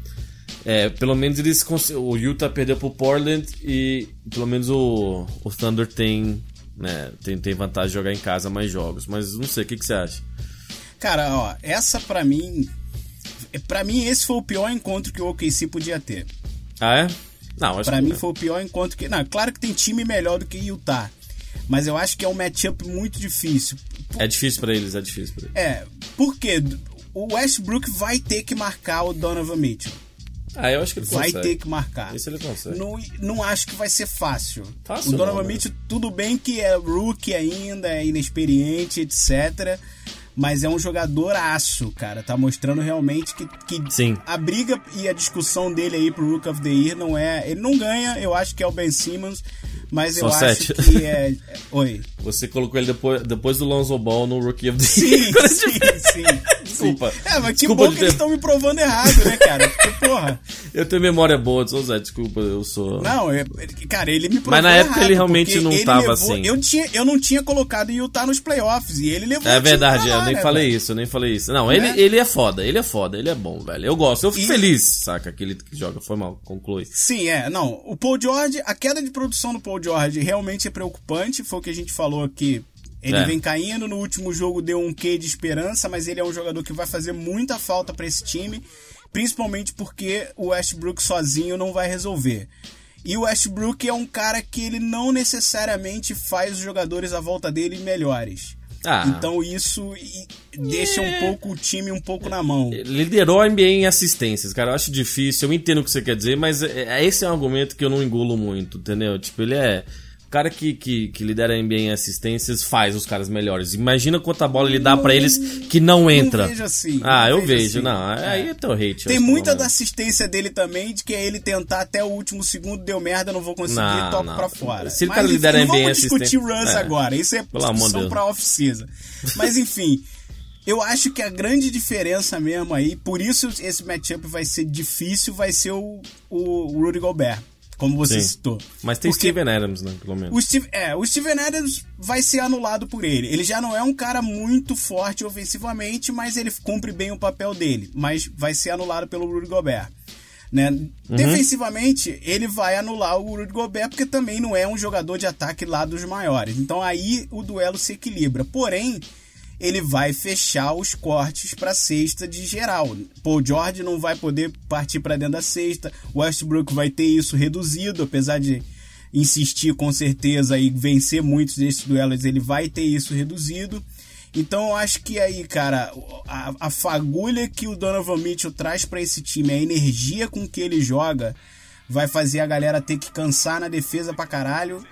é, pelo menos eles o Utah perdeu pro Portland e pelo menos o, o Thunder tem, né, tem, tem vantagem de jogar em casa mais jogos. Mas não sei, o que, que você acha? Cara, ó, essa pra mim. Pra mim, esse foi o pior encontro que o OKC podia ter. Ah, é? Não, que mim não. foi o pior encontro que. Não, claro que tem time melhor do que Utah. Mas eu acho que é um matchup muito difícil. É difícil pra eles, é difícil pra eles. É, porque o Westbrook vai ter que marcar o Donovan Mitchell. Ah, eu acho que ele Vai consegue. ter que marcar. Isso ele consegue. Não, não acho que vai ser fácil. Fácil o Donovan não, né? Mitchell, tudo bem que é rookie ainda, é inexperiente, etc. Mas é um jogador aço, cara. Tá mostrando realmente que, que Sim. a briga e a discussão dele aí pro Rook of the Year não é. Ele não ganha, eu acho que é o Ben Simmons. Mas eu São acho sete. que é. Oi. Você colocou ele depois, depois do Lonzo Ball no Rookie of the Sim, Year. sim, sim. Desculpa. É, mas que Desculpa bom que eles ter- estão me provando errado, né, cara? Porque, porra. Eu tenho memória boa, sou Zé, desculpa, eu sou. Não, é- cara, ele me provou Mas na época errado, ele realmente não ele tava levou- assim. Eu, tinha, eu não tinha colocado Utah nos playoffs e ele levou É verdade, lá, eu nem né, falei velho? isso, eu nem falei isso. Não, ele, Né? ele é foda, ele é foda, ele é bom, velho. Eu gosto, eu fico E- feliz, saca? Aquele que joga, foi mal, conclui. Sim, é. Não, o Paul George, a queda de produção do Paul George realmente é preocupante. Foi o que a gente falou aqui. Ele É. vem caindo, no último jogo deu um quê de esperança, mas ele é um jogador que vai fazer muita falta pra esse time, principalmente porque o Westbrook sozinho não vai resolver. E o Westbrook é um cara que ele não necessariamente faz os jogadores à volta dele melhores. Ah. Então isso deixa um pouco o time um pouco na mão. Liderou a NBA em assistências, cara. Eu acho difícil, eu entendo o que você quer dizer, mas é, é- esse é um argumento que eu não engulo muito, entendeu? Tipo, ele é. O cara que, que, que lidera a NBA em assistências faz os caras melhores. Imagina quanta bola ele dá pra eles que não entra. vejo assim, Ah, eu vejo vejo, assim. não. Aí é teu hate. Tem eu muita da assistência dele também, de que é ele tentar até o último segundo, deu merda, não vou conseguir, Não, toco não. pra fora. Se o cara enfim, lidera não a NBA vamos discutir Russ é. agora, isso é Pelo discussão pra off-season. Mas enfim, eu acho que a grande diferença mesmo aí, por isso esse matchup vai ser difícil, vai ser o, o Rudy Gobert. Como você Sim. citou. Mas tem Porque Steven Adams, né? Pelo menos. o Steve, é, o Steven Adams vai ser anulado por ele. Ele já não é um cara muito forte ofensivamente, mas ele cumpre bem o papel dele. Mas vai ser anulado pelo Rudy Gobert. Né? Defensivamente, ele vai anular o Rudy Gobert porque também não é um jogador de ataque lá dos maiores. Então aí o duelo se equilibra. Porém, ele vai fechar os cortes para cesta de geral. Paul George não vai poder partir para dentro da cesta. Westbrook vai ter isso reduzido, apesar de insistir com certeza e vencer muitos desses duelos, ele vai ter isso reduzido. Então eu acho que aí, cara, a, a fagulha que o Donovan Mitchell traz para esse time, a energia com que ele joga, vai fazer a galera ter que cansar na defesa pra caralho.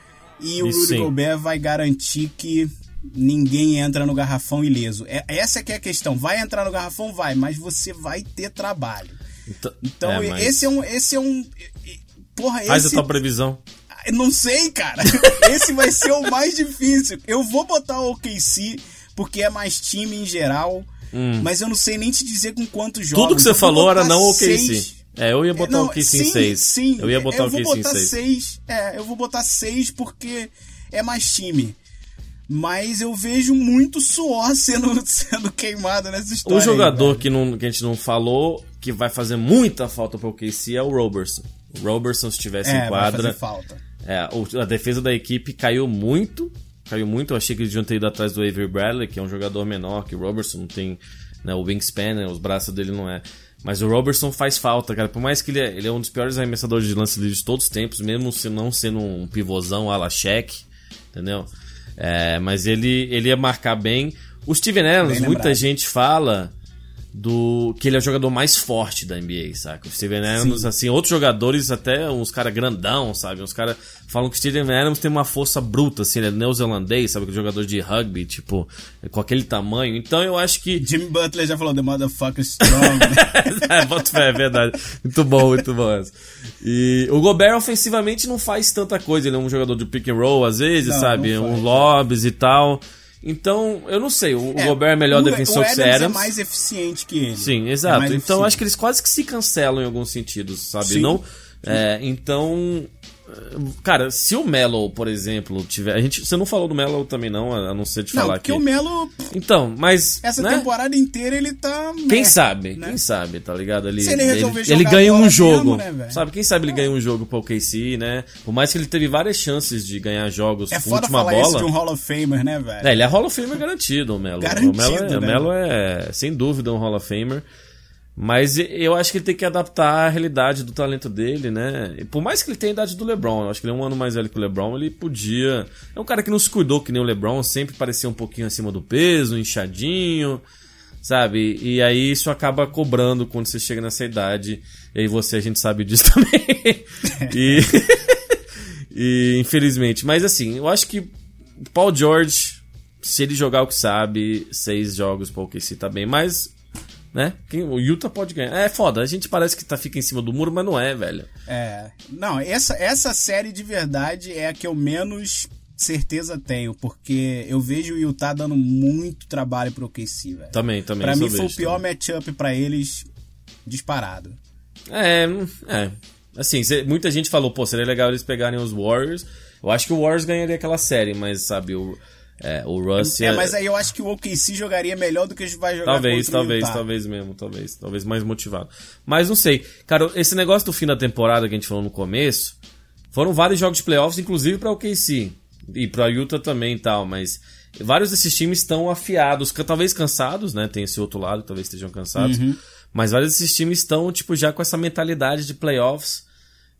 E o Rudy sim. Gobert vai garantir que ninguém entra no garrafão ileso. É, essa que é a questão. Vai entrar no garrafão? Vai, mas você vai ter trabalho. Então, Então, é, mas esse é um. Esse é um. Porra, Faz esse. a tua previsão. Eu Não sei, cara. Esse vai ser o mais difícil. Eu vou botar o OKC porque é mais time em geral. Mas eu não sei nem te dizer com quantos jogos. Hum. Tudo que você Eu falou era não o OKC. seis. É, eu ia botar Não, o OKC em sim, 6. Sim, Eu ia botar o vou OKC em botar 6. seis. É, eu vou botar seis porque é mais time. Mas eu vejo muito suor sendo, sendo queimado nessa história. Um aí, jogador velho. que, não, que a gente não falou, que vai fazer muita falta pro OKC é o Roberson. O Roberson, se tivesse é, em vai quadra, fazer falta. É, o- a defesa da equipe caiu muito. Caiu muito. Eu achei que eles deviam ter ido atrás do Avery Bradley, que é um jogador menor, que o Robertson não tem né, o wingspan, né, os braços dele não é. Mas o Robertson faz falta, cara. Por mais que ele é, ele é um dos piores arremessadores de lance livre de todos os tempos, mesmo se não sendo um pivôzão ala cheque, entendeu? É, mas ele, ele ia marcar bem. O Steven Adams, muita gente fala do que ele é o jogador mais forte da NBA, saca? O Steven Adams, assim, outros jogadores, até uns caras grandão, sabe? Uns caras falam que o Steven Adams tem uma força bruta, assim, ele é neozelandês, sabe? Que jogador de rugby, tipo, com aquele tamanho. Então eu acho que. Jimmy Butler já falou The Motherfucker Strong. é, fé, é verdade. Muito bom, muito bom essa. E o Gobert ofensivamente não faz tanta coisa, ele é um jogador de pick and roll às vezes, Não, sabe? não Um lobbies e tal. Então, eu não sei, o, o Gobert é melhor defensor o que o Adams. É mais eficiente que ele. Sim, É exato. mais então eu acho eficiente. que eles quase que se cancelam em alguns sentidos, sabe? Sim. Não, é, então, é, cara, se o Melo, por exemplo, tiver, a gente, você não falou do Melo também não, a não ser de Não, falar porque aqui. o Melo, Então, mas essa né? temporada inteira, ele tá. Quem meh, sabe, né? quem sabe, tá ligado? Ele, Se ele resolver ele, ele ganha um jogo, mesmo, né, sabe? Quem sabe ele ganha um jogo pro OKC, né? Por mais que ele teve várias chances de ganhar jogos É com foda última falar bola. isso de um Hall of Famer, né, velho? É, ele é Hall of Famer garantido, o Melo. Garantido, o Melo é, o né? Melo é, sem dúvida, um Hall of Famer. Mas eu acho que ele tem que adaptar a realidade do talento dele, né? E por mais que ele tenha a idade do LeBron, eu acho que ele é um ano mais velho que o LeBron, ele podia. É um cara que não se cuidou que nem o LeBron, sempre parecia um pouquinho acima do peso, inchadinho, sabe? E aí isso acaba cobrando quando você chega nessa idade. E aí você, a gente sabe disso também. e. E infelizmente. Mas assim, eu acho que Paul George, se ele jogar o que sabe, seis jogos para o OKC tá bem. Mas, né? O Utah pode ganhar. É foda, a gente parece que tá, fica em cima do muro, mas não é, velho. É. Não, essa, essa série de verdade é a que eu menos certeza tenho, porque eu vejo o Utah dando muito trabalho pro OKC, velho. Também, também. Pra mim eu foi o pior também. matchup pra eles disparado. É, é. Assim, muita gente falou, pô, seria legal eles pegarem os Warriors. Eu acho que o Warriors ganharia aquela série, mas sabe, o, é, o Russ. É, mas aí eu acho que o OKC jogaria melhor do que vai jogar Talvez, o talvez, talvez mesmo, talvez. Talvez mais motivado. Mas não sei. Cara, esse negócio do fim da temporada que a gente falou no começo, foram vários jogos de playoffs, inclusive pra OKC. E pra Utah também e tal, mas vários desses times estão afiados, talvez cansados, né? Tem esse outro lado, talvez estejam cansados. Uhum. Mas vários desses times estão, tipo, já com essa mentalidade de playoffs,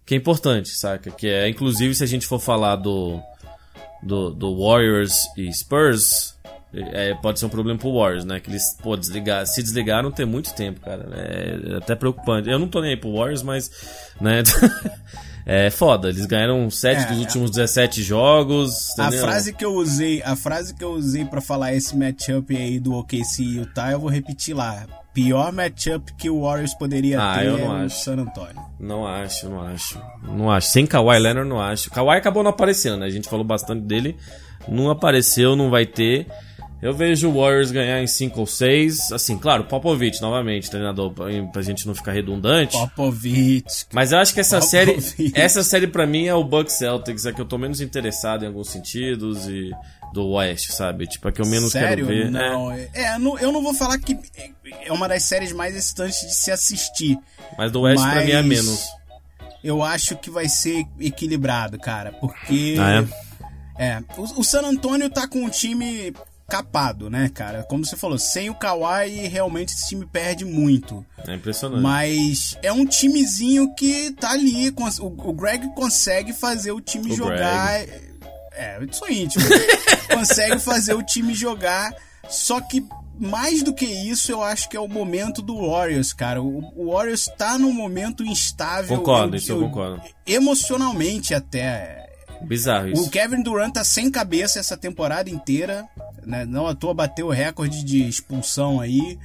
que é importante, saca? Que é, inclusive, se a gente for falar do, do, do Warriors e Spurs, é, pode ser um problema pro Warriors, né? Que eles, pô, desligar, se desligaram tem muito tempo, cara. É, é até preocupante. Eu não tô nem aí pro Warriors, mas, né? é foda. Eles ganharam 7 É, dos é. últimos 17 jogos. A entendeu? frase que eu usei, a frase que eu usei para falar esse matchup aí do OKC e Utah, eu vou repetir lá. Pior matchup que o Warriors poderia Ah, ter eu não acho. San Antonio. Não acho, não acho. Não acho. Sem Kawhi Leonard, não acho. Kawhi acabou não aparecendo, né? A gente falou bastante dele. Não apareceu, não vai ter. Eu vejo o Warriors ganhar em 5 ou 6. Assim, claro, Popovich, novamente, treinador, pra, gente não ficar redundante. Popovich. Mas eu acho que essa Popovich. série. Essa série pra mim é o Bucks Celtics, é que eu tô menos interessado em alguns sentidos e do Oeste, sabe? Tipo, é que eu menos Sério? quero ver. Não, É, é, não- eu não vou falar que é uma das séries mais excitantes de se assistir. mas do Oeste pra mim é Mas- menos. Eu acho que vai ser equilibrado, cara, porque Ah, é, o, o San Antonio tá com um time capado, né, cara? Como você falou, sem o Kawhi, realmente esse time perde muito. É impressionante. Mas é um timezinho que tá ali. O, Greg consegue fazer o time O jogar. É, eu sou íntimo. consegue fazer o time jogar. Só que mais do que isso, eu acho que é o momento do Warriors, cara. O, o Warriors tá num momento instável. Concordo, eu- isso eu concordo. Emocionalmente até. Bizarro isso. O Kevin Durant tá sem cabeça essa temporada inteira. Né? Não à toa bateu o recorde de expulsão aí.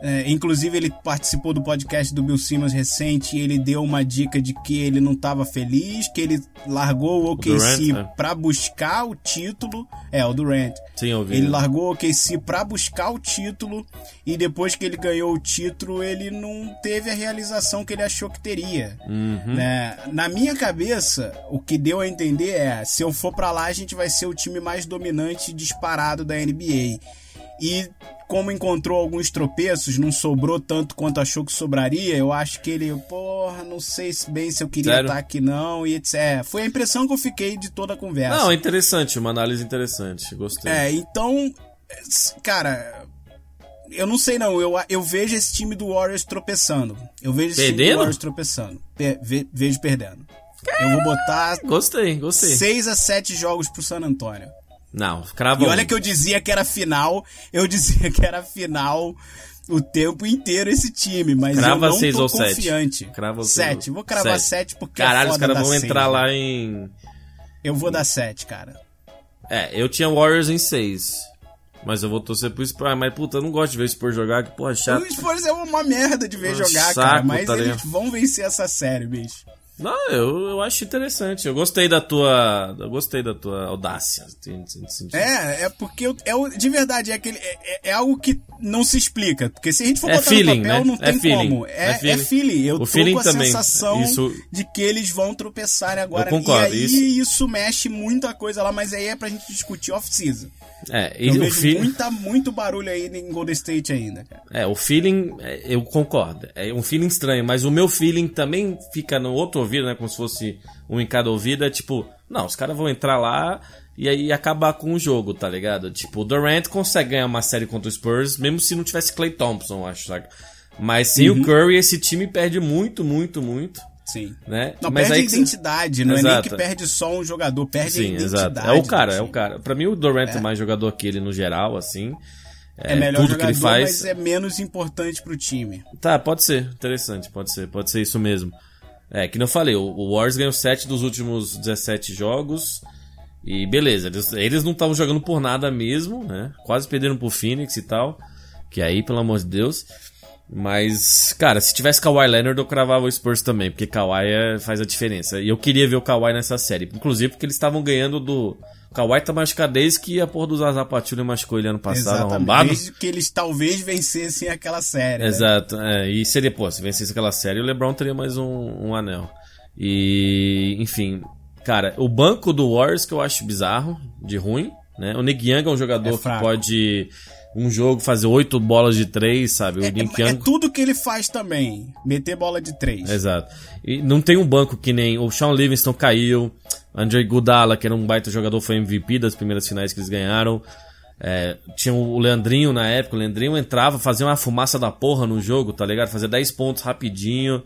É, inclusive, ele participou do podcast do Bill Simmons recente e ele deu uma dica de que ele não estava feliz, que ele largou o OKC Durant, né? pra buscar o título. É, o Durant. Sim, eu vi. Ele largou o OKC pra buscar o título e depois que ele ganhou o título, ele não teve a realização que ele achou que teria. Uhum. Né? Na minha cabeça, o que deu a entender é: se eu for pra lá, a gente vai ser o time mais dominante e disparado da NBA. E como encontrou alguns tropeços, não sobrou tanto quanto achou que sobraria, eu acho que ele, porra, não sei se bem se eu queria Sério? estar aqui não, e etc. É, Foi a impressão que eu fiquei de toda a conversa. Não, interessante, uma análise interessante. Gostei. É, então, cara, eu não sei não, eu, eu vejo esse time do Warriors tropeçando. Eu vejo esse time Perdendo? do Warriors tropeçando. Pe- ve- vejo perdendo. Eu vou botar Gostei, gostei. 6 a 7 jogos pro San Antônio. Não, crava E olha que eu dizia que era final, eu dizia que era final o tempo inteiro esse time, mas Crava eu não seis tô ou sete. confiante. Crava seis 7, ou- vou cravar sete. 7 porque Caralho, é os caras vão seis, entrar né? lá em. Eu vou dar 7, cara. É, eu tinha Warriors em 6. Mas eu vou torcer pro Spurs. Mas puta, eu não gosto de ver o Spurs jogar, que porra, chato. O Spurs é uma merda de ver Um jogar, saco, cara, mas tá eles vão vencer essa série, bicho. Não, eu, eu acho interessante. Eu gostei da tua. Eu gostei da tua audácia. É, é porque eu- é o- de verdade é aquele é, é- é algo que não se explica, porque se a gente for É botar feeling, no papel né? não É tem feeling. como. É, É é feeling. feeling. Eu O tô feeling com a também. sensação Isso- de que eles vão tropeçar agora. Eu concordo, e aí isso- isso... mexe muita coisa lá, mas aí é pra gente discutir off-season. É, Eu e o vejo feeling. muita, muito barulho aí em Golden State ainda, cara. É, o feeling, é, eu concordo. É um feeling estranho, mas o meu feeling também fica no outro ouvido, né? Como se fosse um em cada ouvido. É tipo, não, os caras vão entrar lá e aí acabar com o jogo, tá ligado? Tipo, o Durant consegue ganhar uma série contra o Spurs, mesmo se não tivesse Clay Thompson, acho, saca? Mas sem Uhum. o Curry, esse time perde muito, muito, muito, Sim. né? Não, Mas perde aí a identidade, não é nem Exato. que perde só um jogador, perde a Sim, identidade. exato. É o cara, é o cara. Pra mim, o Durant é, mais jogador que ele no geral, assim. É, melhor tudo jogador, que ele faz. mas é menos importante pro time. Tá, pode ser. Interessante, pode ser. Pode ser isso mesmo. É, que não falei, o Warriors ganhou 7 dos últimos 17 jogos. E beleza, eles, eles não estavam jogando por nada mesmo, né? Quase perderam pro Phoenix e tal. Que aí, pelo amor de Deus. Mas, cara, se tivesse Kawhi Leonard, eu cravava o Spurs também, porque Kawhi é- faz a diferença. E eu queria ver o Kawhi nessa série. Inclusive porque eles estavam ganhando do. O Kawhi tá machucado desde que a porra do Zaza Pachulia machucou ele ano passado, Exatamente. arrombado. Desde que eles talvez vencessem aquela série. né? Exato, é, e seria, pô, se vencesse aquela série, o LeBron teria mais um, um anel. E, enfim, cara, o banco do Warriors que eu acho bizarro, de ruim, né? O Nick Young é um jogador É que pode, um jogo, fazer oito bolas de três, sabe? O Nick É, é Young... tudo que ele faz também. Meter bola de três. Exato. E não tem um banco que nem o Sean Livingston caiu, Andrei Gudala, que era um baita jogador, foi MVP das primeiras finais que eles ganharam. É, tinha o Leandrinho na época, o Leandrinho entrava, fazia uma fumaça da porra no jogo, tá ligado? Fazia 10 pontos rapidinho.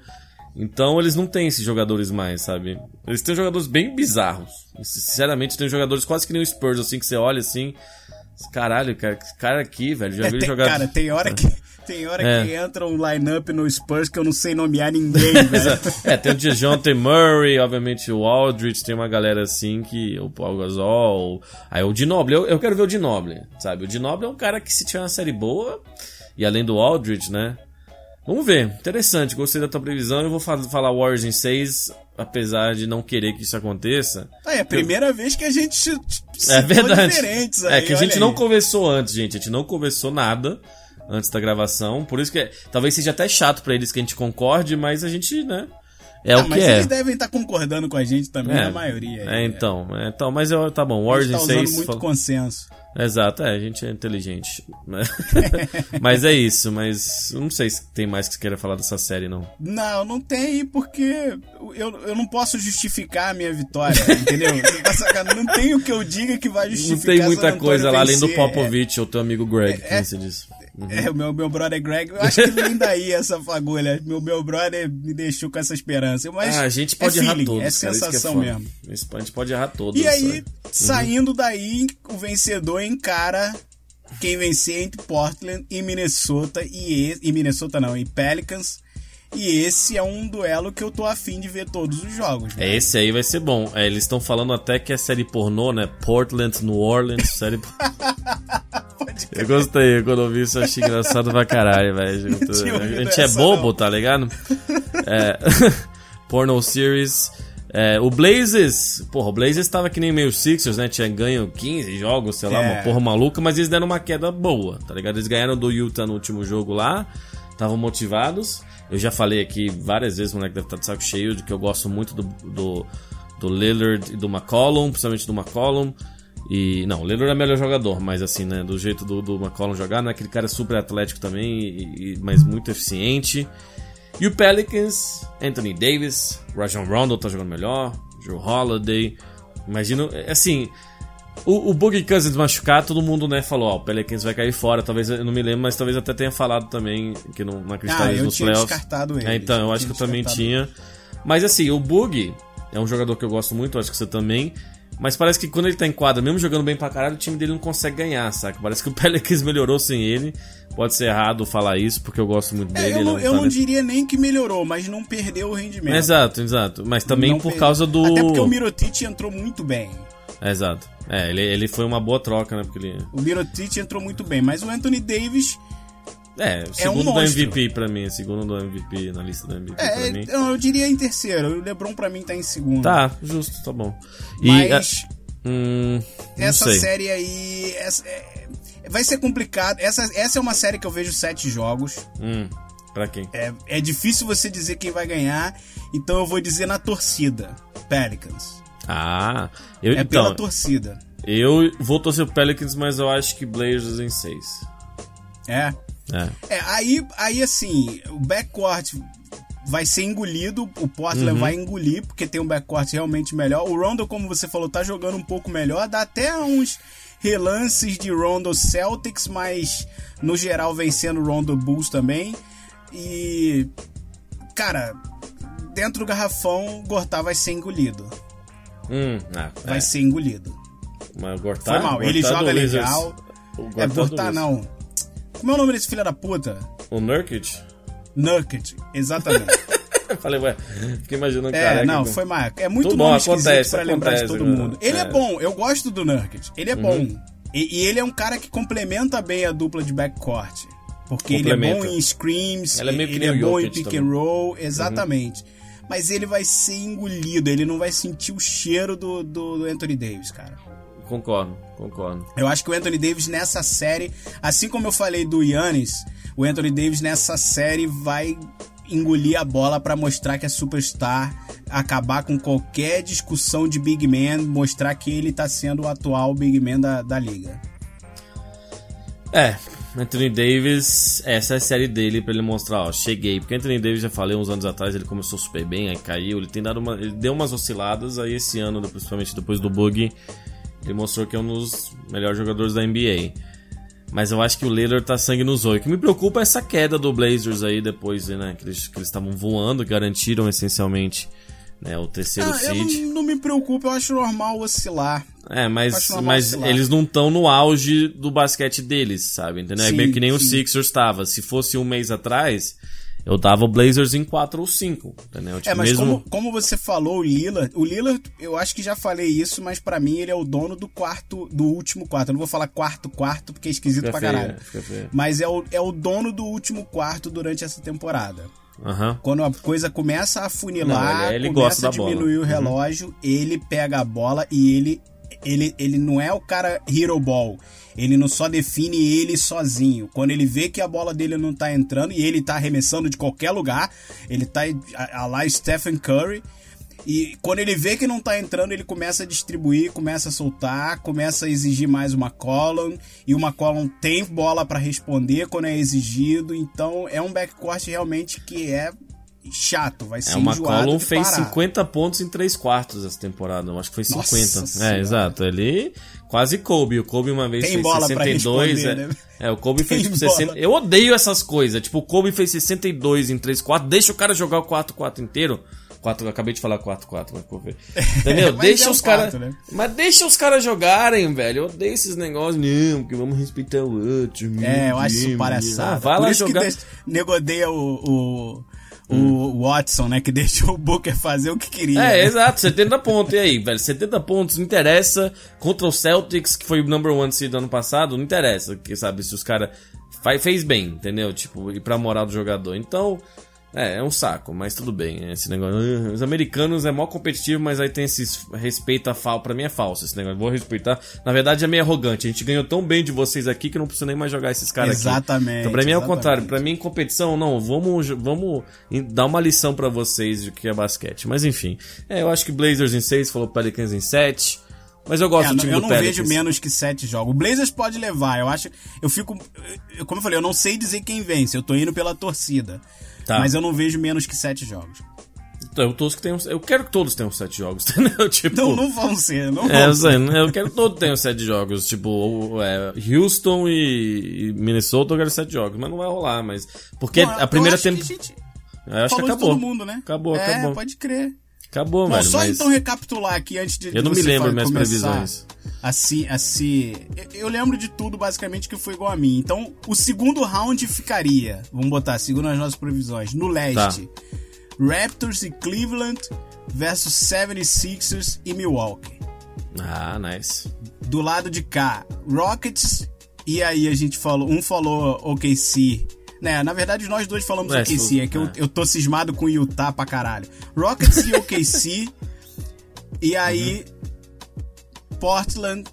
Então eles não têm esses jogadores mais, sabe? Eles têm jogadores bem bizarros. Sinceramente, tem jogadores quase que nem o Spurs, assim, que você olha assim. Caralho, cara, esse cara aqui, velho, já É, vi tem- jogar. Cara, tem hora que. Tem hora É. que entra um line-up no Spurs que eu não sei nomear ninguém. É, tem o DeJounte Murray, obviamente o Aldridge, tem uma galera assim que... O Paul Gasol, aí o Dinoble, eu, eu quero ver o Dinoble, sabe? O Dinoble é um cara que se tiver uma série boa, e além do Aldridge, né? Vamos ver, interessante, gostei da tua previsão, eu vou fa- falar Warriors em 6, apesar de não querer que isso aconteça. Ah, é a primeira vez que a gente se, É verdade. diferentes é aí, que a gente não aí. conversou antes, gente. A gente não conversou nada antes da gravação. Por isso que é- talvez seja até chato pra eles que a gente concorde, mas a gente, né? É Ah, o que mas é. eles devem estar concordando com a gente também, É, a maioria. É, então, é, então, mas eu, tá bom, A Origin gente tá usando 6. muito consenso. Exato, é, a gente é inteligente. né? mas é isso, mas eu não sei se tem mais que você queira falar dessa série, não. Não, não tem, porque eu, eu não posso justificar a minha vitória, entendeu? Tá não tem o que eu diga que vai Não justificar tem San muita coisa lá além do vencer. Popovich ou teu amigo Greg, que É- nem disse. É, o meu, meu brother Greg, eu acho que vem daí essa fagulha. Meu, meu brother me deixou com essa esperança. Mas Ah, a gente pode é errar feeling, todos, é cara, é sensação foda. mesmo. A gente pode errar todos. E aí, sabe? saindo daí, o vencedor encara quem vencer entre Portland e Minnesota e, e, e Minnesota não, e Pelicans. E esse é um duelo que eu tô afim de ver todos os jogos. né? É, esse aí vai ser bom. É, eles estão falando até que é série pornô, né? Portland, New Orleans, série. eu gostei, quando eu vi isso, eu achei engraçado pra caralho, velho. A gente é bobo, não. tá ligado? É, Porno Series. É, o Blazers, porra, o Blazers tava que nem meio Sixers, né? Tinha ganho 15 jogos, sei lá, É. uma porra maluca, mas eles deram uma queda boa, tá ligado? Eles ganharam do Utah no último jogo lá, estavam motivados. Eu já falei aqui várias vezes, moleque deve estar de saco cheio, de que eu gosto muito do, do, do Lillard e do McCollum, principalmente do McCollum. E, não, o Lillard é melhor jogador, mas assim, né, do jeito do, do McCollum jogar, né, aquele cara super atlético também, e, e- mas muito eficiente. E o Pelicans, Anthony Davis, Rajon Rondo tá jogando melhor, Joe Holiday. Imagino, é, assim, o, o Boogie Cousins machucar, todo mundo, né, falou, ó, o Pelicans vai cair fora, talvez, eu não me lembro, mas talvez até tenha falado também que não, não acreditava Ah, eu nos tinha playoffs. descartado ele. É, então, eu Eu acho que eu também tinha. Mas assim, o Boogie é um jogador que eu gosto muito, acho que você também. Mas parece que quando ele tá em quadra, mesmo jogando bem pra caralho, o time dele não consegue ganhar, saca? Parece que o Pelicans melhorou sem ele. Pode ser errado falar isso, porque eu gosto muito É, dele. eu ele não, eu não talento- diria nem que melhorou, mas não perdeu o rendimento. Exato, exato. Mas também Não por perdeu. causa do. Até porque o Mirotic entrou muito bem. Exato. É, ele, ele foi uma boa troca, né? Porque ele. O Mirotic entrou muito bem, mas o Anthony Davis É, o um segundo do monstro. MVP pra mim. Segundo do MVP na lista do MVP pra é, mim. eu, eu diria em terceiro. O LeBron pra mim tá em segundo. Tá, justo, tá bom. E. Mas é, hum, essa sei. série aí essa- é- vai ser complicado. Essa, essa é uma série que eu vejo sete jogos. Hum, pra quem? É, é difícil você dizer quem vai ganhar, então eu vou dizer na torcida. Pelicans. Ah, eu, É pela então, torcida. eu vou torcer pro Pelicans, mas eu acho que Blazers em 6. É. É. É, aí, aí assim, o backcourt vai ser engolido, o Portland Uhum. vai engolir, porque tem um backcourt realmente melhor. O Rondo, como você falou, tá jogando um pouco melhor, dá até uns relances de Rondo Celtics, mas no geral vencendo o Rondo Bulls também. E, cara, dentro do garrafão, o Gortar vai ser engolido. Hum, ah, Vai é. ser engolido. Mas o Gortat, Foi mal, ele joga legal. É Gortar, não. Como é o nome desse filho da puta? O Nurkic? Nurkic, exatamente. Falei, ué, fiquei imaginando, É, caraca, não, foi mal. É muito bom, esquisito acontece, pra lembrar de acontece, todo né? mundo. Ele é. É. Uhum. bom, eu gosto do Nurkic. Ele é bom. E, e ele é um cara que complementa bem a dupla de backcourt. Porque ele é bom em screams, Ele é que ele é nem o bom em pick também. and roll, exatamente. Mas ele vai ser engolido, ele não vai sentir o cheiro do, do, do Anthony Davis, cara. Concordo, concordo. Eu acho que o Anthony Davis nessa série, assim como eu falei do Yannis, o Anthony Davis nessa série vai engolir a bola pra mostrar que é superstar, acabar com qualquer discussão de big man, mostrar que ele tá sendo o atual big man da, da liga. É, Anthony Davis, essa é a série dele pra ele mostrar, ó, cheguei. Porque Anthony Davis, já falei uns anos atrás, ele começou super bem, aí caiu, ele tem dado uma. Ele deu umas osciladas, aí esse ano, principalmente depois do bug, ele mostrou que é um dos melhores jogadores da NBA. Mas eu acho que o Lillard tá sangue nos olhos. O que me preocupa é essa queda do Blazers aí depois, né? Que eles estavam voando, garantiram essencialmente né, o terceiro Ah, eu seed. não, não me preocupo, eu acho normal oscilar. É, mas, mas eles não estão no auge do basquete deles, sabe? Entendeu? é Sim, meio que nem o sim. Sixers estava. Se fosse um mês atrás, eu dava o Blazers em 4 ou 5, entendeu? Tipo, É, mas mesmo... como, como você falou, o Lillard, o Lillard, eu acho que já falei isso, mas pra mim ele é o dono do quarto, do último quarto. Eu não vou falar quarto quarto, porque é esquisito Fica pra feio, caralho. Mas é o, é o dono do último quarto durante essa temporada. Aham. Quando a coisa começa a funilar, Não, ele- ele começa gosta a da bola. diminuir o Uhum. relógio, ele pega a bola e ele, ele, ele não é o cara hero ball. Ele não só define ele sozinho. Quando ele vê que a bola dele não tá entrando e ele tá arremessando de qualquer lugar, ele tá a, a lá Stephen Curry. E quando ele vê que não tá entrando, ele começa a distribuir, começa a soltar, começa a exigir mais uma column. E uma column tem bola pra responder quando é exigido. Então é um backcourt realmente que é chato, vai ser É uma enjoado Column de fez parar. 50 pontos em 3 quartos essa temporada. Eu acho que foi 50. Nossa é, Senhora. exato. Ele quase Kobe. O Kobe uma vez Tem fez bola pra 62. responder, é, né? é, o Kobe fez Tem tipo bola. 60. Eu odeio essas coisas. Tipo, o Kobe fez 62 em 3 quartos. Deixa o cara jogar o 4-4 inteiro. 4, eu acabei de falar 4-4, mas vou ver. Entendeu? Mas deixa é os caras. né? Mas deixa os caras jogarem, velho. Eu odeio esses negócios. Não, porque vamos respeitar o outro. É, eu acho isso palhaçada. Ah, vai Por lá jogar. que nego odeia o, o, o Watson, né? Que deixou o Booker fazer o que queria. É, né? exato, 70 pontos. E aí, velho? 70 pontos, não interessa. Contra o Celtics, que foi o number one seed do ano passado, não interessa. Que sabe, se os caras fez bem, entendeu? Tipo, e pra moral do jogador. Então, é, é um saco, mas tudo bem. Esse negócio. "Ah, Os americanos é mó competitivo, mas aí tem esses respeita fal. Pra mim é falso esse negócio. Vou respeitar. Na verdade é meio arrogante. A gente ganhou tão bem de vocês aqui que não precisa nem mais jogar esses caras aqui. Exatamente, Então, pra mim é o contrário. Pra mim, competição, não. Vamos, vamos dar uma lição pra vocês de que é basquete. Mas enfim. É, eu acho que Blazers em 6, falou Pelicans em 7. Mas eu gosto É, do time eu do não Pelicans. vejo menos que sete jogos. O Blazers pode levar, eu acho. Eu fico. eu- como eu falei, eu não sei dizer quem vence. Eu tô indo pela torcida. Tá. Mas eu não vejo menos que sete jogos. Então, eu, todos que tenham, eu quero que todos tenham 7 jogos, entendeu? Tipo, Não, não vão ser, não É, vão eu, ser. sei, né? eu quero que todos tenham 7 jogos. Tipo, é, Houston e, e Minnesota eu quero 7 jogos. Mas não vai rolar, mas. Porque Bom, a primeira eu acho que temporada. gente Eu acho que acabou. todo mundo, né? Acabou, é, acabou. pode crer. Acabou, Bom, velho. só mas... então recapitular aqui antes de Eu não me lembro minhas previsões. A se, a se... eu- lembro de tudo, basicamente, que foi igual a mim. Então, o segundo round ficaria, vamos botar, segundo as nossas previsões, no leste, Tá. Raptors e Cleveland versus 76ers e Milwaukee. Ah, nice. Do lado de cá, Rockets, e aí a gente falou, um falou OKC... Né, na verdade, nós dois falamos É, OKC, é que eu, é. eu tô cismado com Utah pra caralho. Rockets e OKC, e aí Portland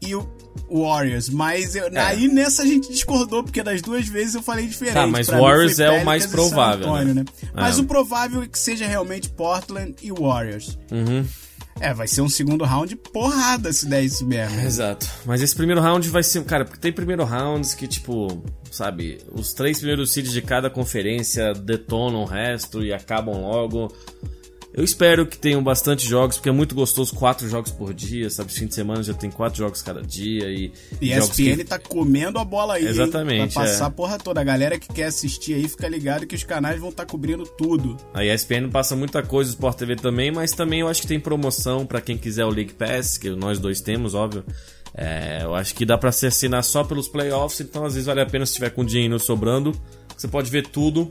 e o Warriors. Mas eu- aí nessa a gente discordou, porque das duas vezes eu falei diferente. É. Tá, mas Pra Warriors é o mais provável, Antonio, né? Mas É. o provável é que seja realmente Portland e Warriors. Uhum. É, vai ser um segundo round porrada se der isso mesmo. Exato. Mas esse primeiro round vai ser. Cara, porque tem primeiro rounds que, tipo, sabe, os três primeiros seeds de cada conferência detonam o resto e acabam logo. Eu espero que tenham bastante jogos, porque é muito gostoso quatro jogos por dia, sabe? Fim de semana já tem quatro jogos cada dia e. E a ESPN que- tá comendo a bola aí. Exatamente, Vai passar é. a porra toda. A galera que quer assistir aí, fica ligado que os canais vão estar cobrindo tudo. A ESPN passa muita coisa, o Sport TV também, mas também eu acho que tem promoção pra quem quiser o League Pass, que nós dois temos, óbvio. É, eu acho que dá pra se assinar só pelos playoffs, então às vezes vale a pena se tiver com dinheiro sobrando. Você pode ver tudo,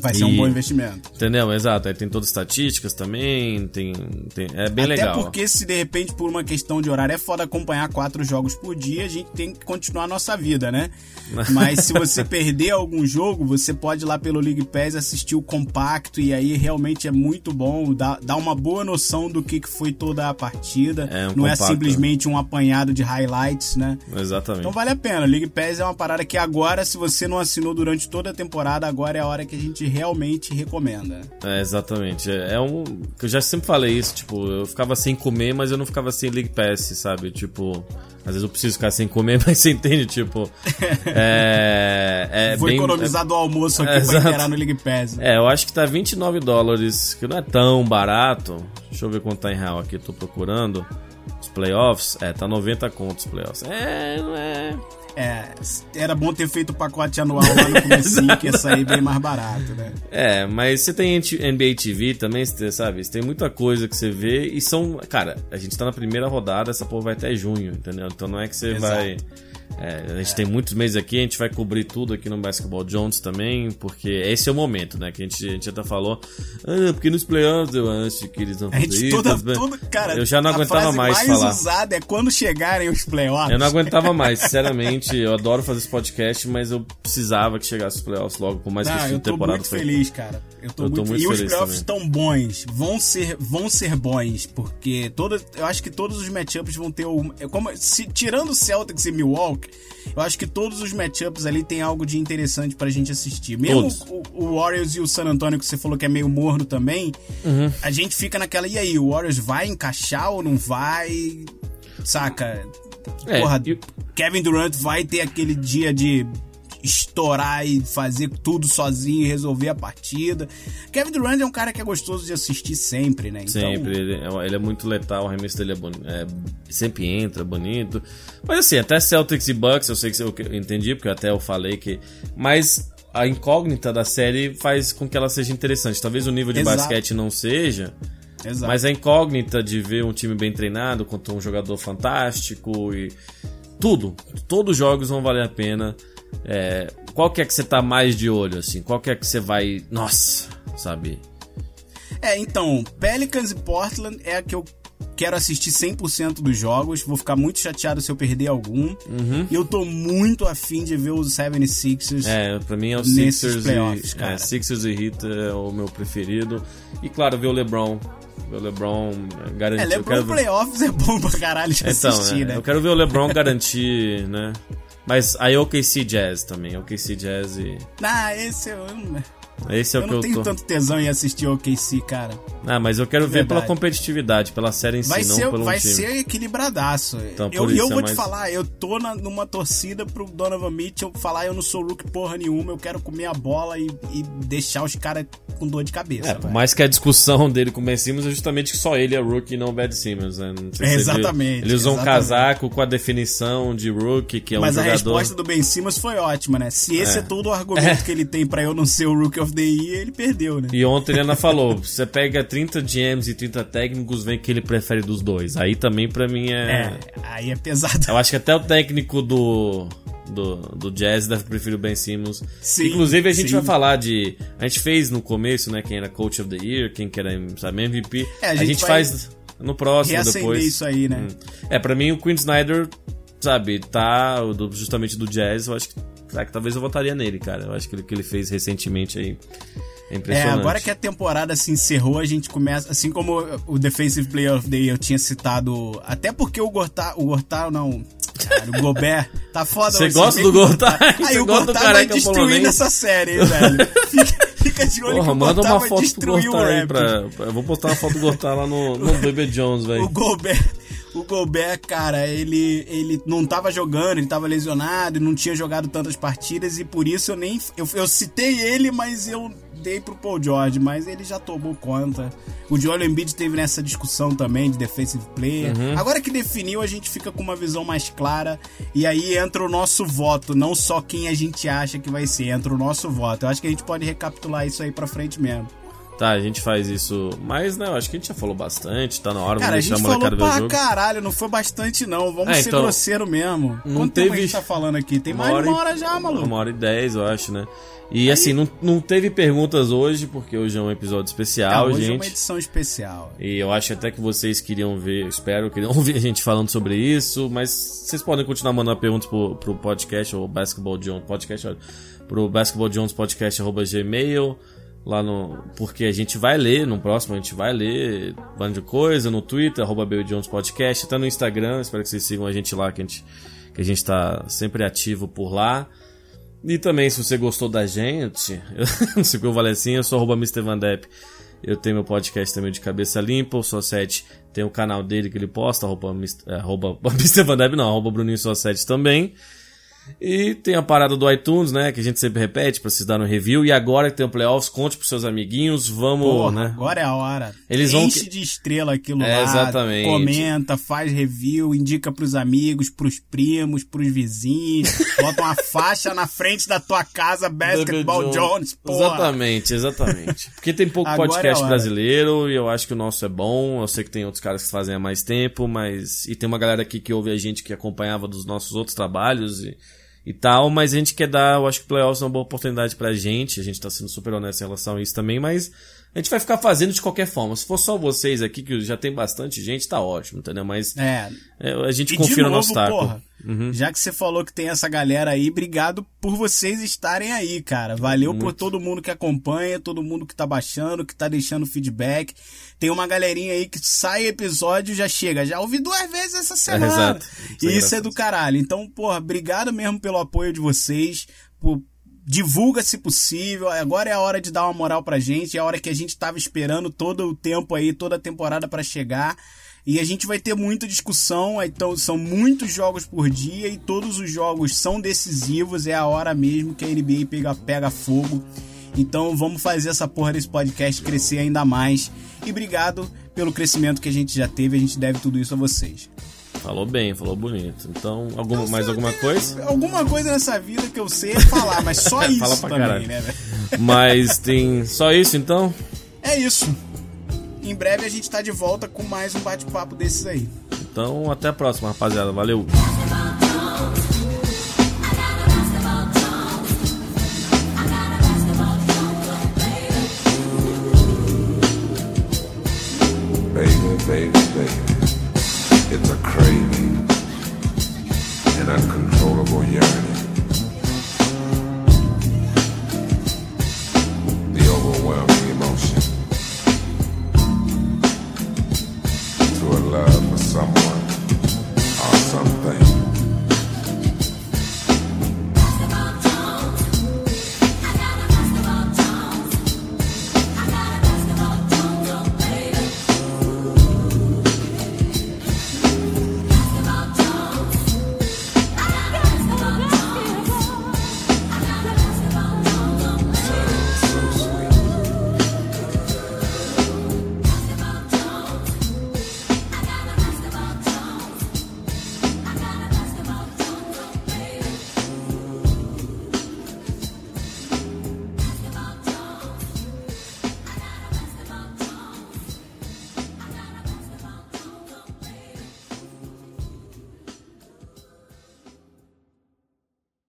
Vai ser E- um bom investimento. entendeu? Exato. Aí tem todas as estatísticas também, tem, tem- é bem Até legal. porque se de repente por uma questão de horário é foda acompanhar quatro jogos por dia, a gente tem que continuar a nossa vida, né? Mas se você perder algum jogo, você pode ir lá pelo League Pass assistir o compacto e aí realmente é muito bom, dá, dá uma boa noção do que que foi toda a partida. É, um Não é compacto. simplesmente um apanhado de highlights, né? Exatamente. Então vale a pena. League Pass é uma parada que agora, se você não assinou durante toda a temporada, agora é a hora que a gente realmente recomenda. É, exatamente. É, é um. Eu já sempre falei isso, tipo, eu ficava sem comer, mas eu não ficava sem League Pass, sabe? Tipo. Às vezes eu preciso ficar sem comer, mas você entende, tipo. É. é Vou bem, economizar do almoço aqui É, pra inteirar no League Pass. É, eu acho que tá 29 dólares, que não é tão barato. Deixa eu ver quanto tá em real aqui, tô procurando. Os playoffs, é, tá 90 contos os playoffs. É, não é. É, era bom ter feito o pacote anual lá no comecinho, que ia sair bem mais barato, né? É, mas você tem NBA TV também, você sabe? Você tem muita coisa que você vê e são. Cara, a gente tá na primeira rodada, essa porra vai até junho, entendeu? Então não é que você Exato. vai. É, a gente tem muitos meses aqui, a gente vai cobrir tudo aqui no Basketball Jones também, porque esse é o momento, né? Que a gente, a gente até falou. Ah, porque nos playoffs eu acho que eles vão A fazer gente isso. toda, mas- toda, cara, eu já não a aguentava mais mais falar. usada é quando chegarem os playoffs. Eu não aguentava mais, sinceramente. Eu adoro fazer esse podcast, mas eu precisava que chegasse os playoffs logo, por mais que Não, o fim eu de tô temporada muito foi. feliz, cara. Eu tô, Eu tô muito, E os playoffs estão bons. Vão ser, vão ser bons, porque toda, eu acho que todos os matchups vão ter o. é Como, se, tirando o Celtics e Milwaukee, eu acho que todos os matchups ali tem algo de interessante pra gente assistir. Mesmo o, o Warriors e o San Antonio, que você falou que é meio morno também, Uhum. a gente fica naquela. E aí, o Warriors vai encaixar ou não vai? Saca? É, Porra, e- Kevin Durant vai ter aquele dia de estourar e fazer tudo sozinho e resolver a partida. Kevin Durant é um cara que é gostoso de assistir sempre, né? Então, Sempre, ele é, ele é muito letal, o arremesso dele é, boni- é sempre entra, bonito. Mas assim, até Celtics e Bucks, eu sei que eu entendi, porque até eu falei que. Mas a incógnita da série faz com que ela seja interessante. Talvez o nível de Exato. basquete não seja, Exato. mas a incógnita de ver um time bem treinado contra um jogador fantástico e tudo, todos os jogos vão valer a pena. É, qual que é que você tá mais de olho assim? Qual que é que você vai, nossa, sabe? É, então, Pelicans e Portland é a que eu quero assistir 100% dos jogos. Vou ficar muito chateado se eu perder algum. E eu tô muito afim de ver os 76ers. Uhum. É, pra mim é o Sixers playoffs, e, cara. é, Sixers e Heat é o meu preferido. E claro, ver o LeBron. Ver o LeBron é, garantir. É, quero LeBron ver- Playoffs é bom pra caralho de Então, assistir, é, né? eu quero ver o LeBron garantir, né? Mas aí OKC Jazz também, OKC Jazz e... Ah, esse eu, Esse é eu o que não eu tenho tô... tanto tesão em assistir o OKC, cara. Ah, mas eu quero ver Verdade. pela competitividade, pela série em si, Vai, não ser, pelo vai time. ser equilibradaço. Então, eu e eu é vou mais- te falar, eu tô na- numa torcida pro Donovan Mitchell falar eu não sou rookie porra nenhuma, eu quero comer a bola e, e deixar os caras com dor de cabeça. É, por mais que a discussão dele com o Ben Simmons é justamente que só ele é rookie e não o Bad Simmons, né? Não É, exatamente, Ele usou um casaco com a definição de rookie, que é Mas um a jogador... resposta do Ben Simmons foi ótima, né? Se esse é, É. todo o argumento É. que ele tem pra eu não ser o Rookie of Year, ele perdeu, né? E ontem ele ainda falou, você pega 30 GMs e 30 técnicos, vem que ele prefere dos dois. Aí também pra mim é... É, aí é pesado. Eu acho que até o técnico do, do, do Jazz deve preferir o Ben Simmons. Sim, Inclusive a gente sim. vai falar de... A gente fez no começo, né, quem era Coach of the Year, quem que era sabe, MVP. É, a a, gente gente vai faz no próximo Reacender depois. isso aí, né? Hum. É, pra mim o Quinn Snyder, sabe, tá do- justamente do Jazz, eu acho que, será que talvez eu votaria nele, cara. Eu acho que ele que ele fez recentemente aí é É, impressionante. agora que a temporada se encerrou, a gente começa. Assim como o Defensive Player of the Year eu tinha citado. Até porque o Gortar. O Gortar, não. Cara, o Gobert. Tá foda Você gosta do Gortar? Aí o do Gortar vai destruindo essa série, hein, velho. Fica, fica de olho Porra, que o manda uma foto pro destruir o Gortar aí pra, Eu vou postar uma foto do Gortar lá no, no Baby Jones, O velho. Gobert, o Gobert, cara, ele, ele não tava jogando, ele tava lesionado, não tinha jogado tantas partidas e por isso eu nem. Eu, eu citei ele, mas eu dei pro Paul George, mas ele já tomou conta. O Joel Embiid teve nessa discussão também de defensive player. Uhum. Agora que definiu, a gente fica com uma visão mais clara e aí entra o nosso voto, não só quem a gente acha que vai ser, entra o nosso voto. Eu acho que a gente pode recapitular isso aí pra frente mesmo. Tá, a gente faz isso. Mas, né, eu acho que a gente já falou bastante, tá na hora, Cara, vamos deixar gente a molecada falou ver o jogo. caralho, não foi bastante não. Vamos É, ser então, grosseiro mesmo. não Quanto tempo a teve- gente tá falando aqui? Tem Uma mais hora de uma hora já, maluco. Uma hora e dez, eu acho, né? E assim, não, não teve perguntas hoje, porque hoje é um episódio especial, hoje é gente. uma edição especial. E eu acho até que vocês queriam ver, espero, queriam ouvir a gente falando sobre isso, mas vocês podem continuar mandando perguntas pro, pro podcast, ou Basketball Jones Podcast, pro Basketball Jones Podcast, arroba gmail, lá no, porque a gente vai ler, no próximo a gente vai ler bando de coisa, no Twitter, arroba Jones Podcast, até no Instagram, espero que vocês sigam a gente lá, que a gente, que a gente tá sempre ativo por lá. E também, se você gostou da gente, não sei o falei assim, eu sou arroba Mr. Van Depp. Eu tenho meu podcast também de cabeça limpa, o Só7 tem o canal dele que ele posta, arroba, arroba Mr. Van Depp não, arroba Bruninho Só7 também. E tem a parada do iTunes, né? Que a gente sempre repete pra vocês darem um review. E agora que tem o playoffs, conte pros seus amiguinhos. Vamos, Porra, né? agora é a hora. Eles vão Enche que- de estrela aquilo É, lá. exatamente. Comenta, faz review, indica pros amigos, pros primos, pros vizinhos. bota uma faixa na frente da tua casa, Basketball Jones, porra. Exatamente, exatamente. Porque tem pouco é podcast hora. brasileiro e eu acho que o nosso é bom. Eu sei que tem outros caras que fazem há mais tempo, mas. E tem uma galera aqui que ouve a gente que acompanhava dos nossos outros trabalhos e, e tal, mas a gente quer dar, eu acho que o Playoffs é uma boa oportunidade pra gente. A gente tá sendo super honesto em relação a isso também, mas. A gente vai ficar fazendo de qualquer forma. Se for só vocês aqui, que já tem bastante gente, tá ótimo, entendeu? Mas É. é, a gente E confia de no novo, nosso taco. porra, Uhum. já que você falou que tem essa galera aí, obrigado por vocês estarem aí, cara. Valeu por todo mundo que acompanha, todo mundo que tá baixando, que tá deixando feedback. Tem uma galerinha aí que sai episódio e já chega. Já ouvi duas vezes essa semana. exato. Isso é E isso é do caralho. Então, porra, obrigado mesmo pelo apoio de vocês. Por... Divulga se possível. Agora é a hora de dar uma moral pra gente. É a hora que a gente tava esperando todo o tempo aí, toda a temporada pra chegar. E a gente vai ter muita discussão. Então, são muitos jogos por dia e todos os jogos são decisivos. É a hora mesmo que a NBA pega, pega fogo. Então, vamos fazer essa porra desse podcast crescer ainda mais. E obrigado pelo crescimento que a gente já teve. A gente deve tudo isso a vocês. Falou bem, falou bonito. Então, alguma, mais alguma coisa? Alguma coisa nessa vida que eu sei é falar, mas só isso Fala pra também, caralho. né, velho? Mas tem só isso então? É isso. Em breve a gente tá de volta com mais um bate-papo desses aí. Então, até a próxima, rapaziada. Valeu. Baby, baby, baby. It's a craving, an uncontrollable yearning.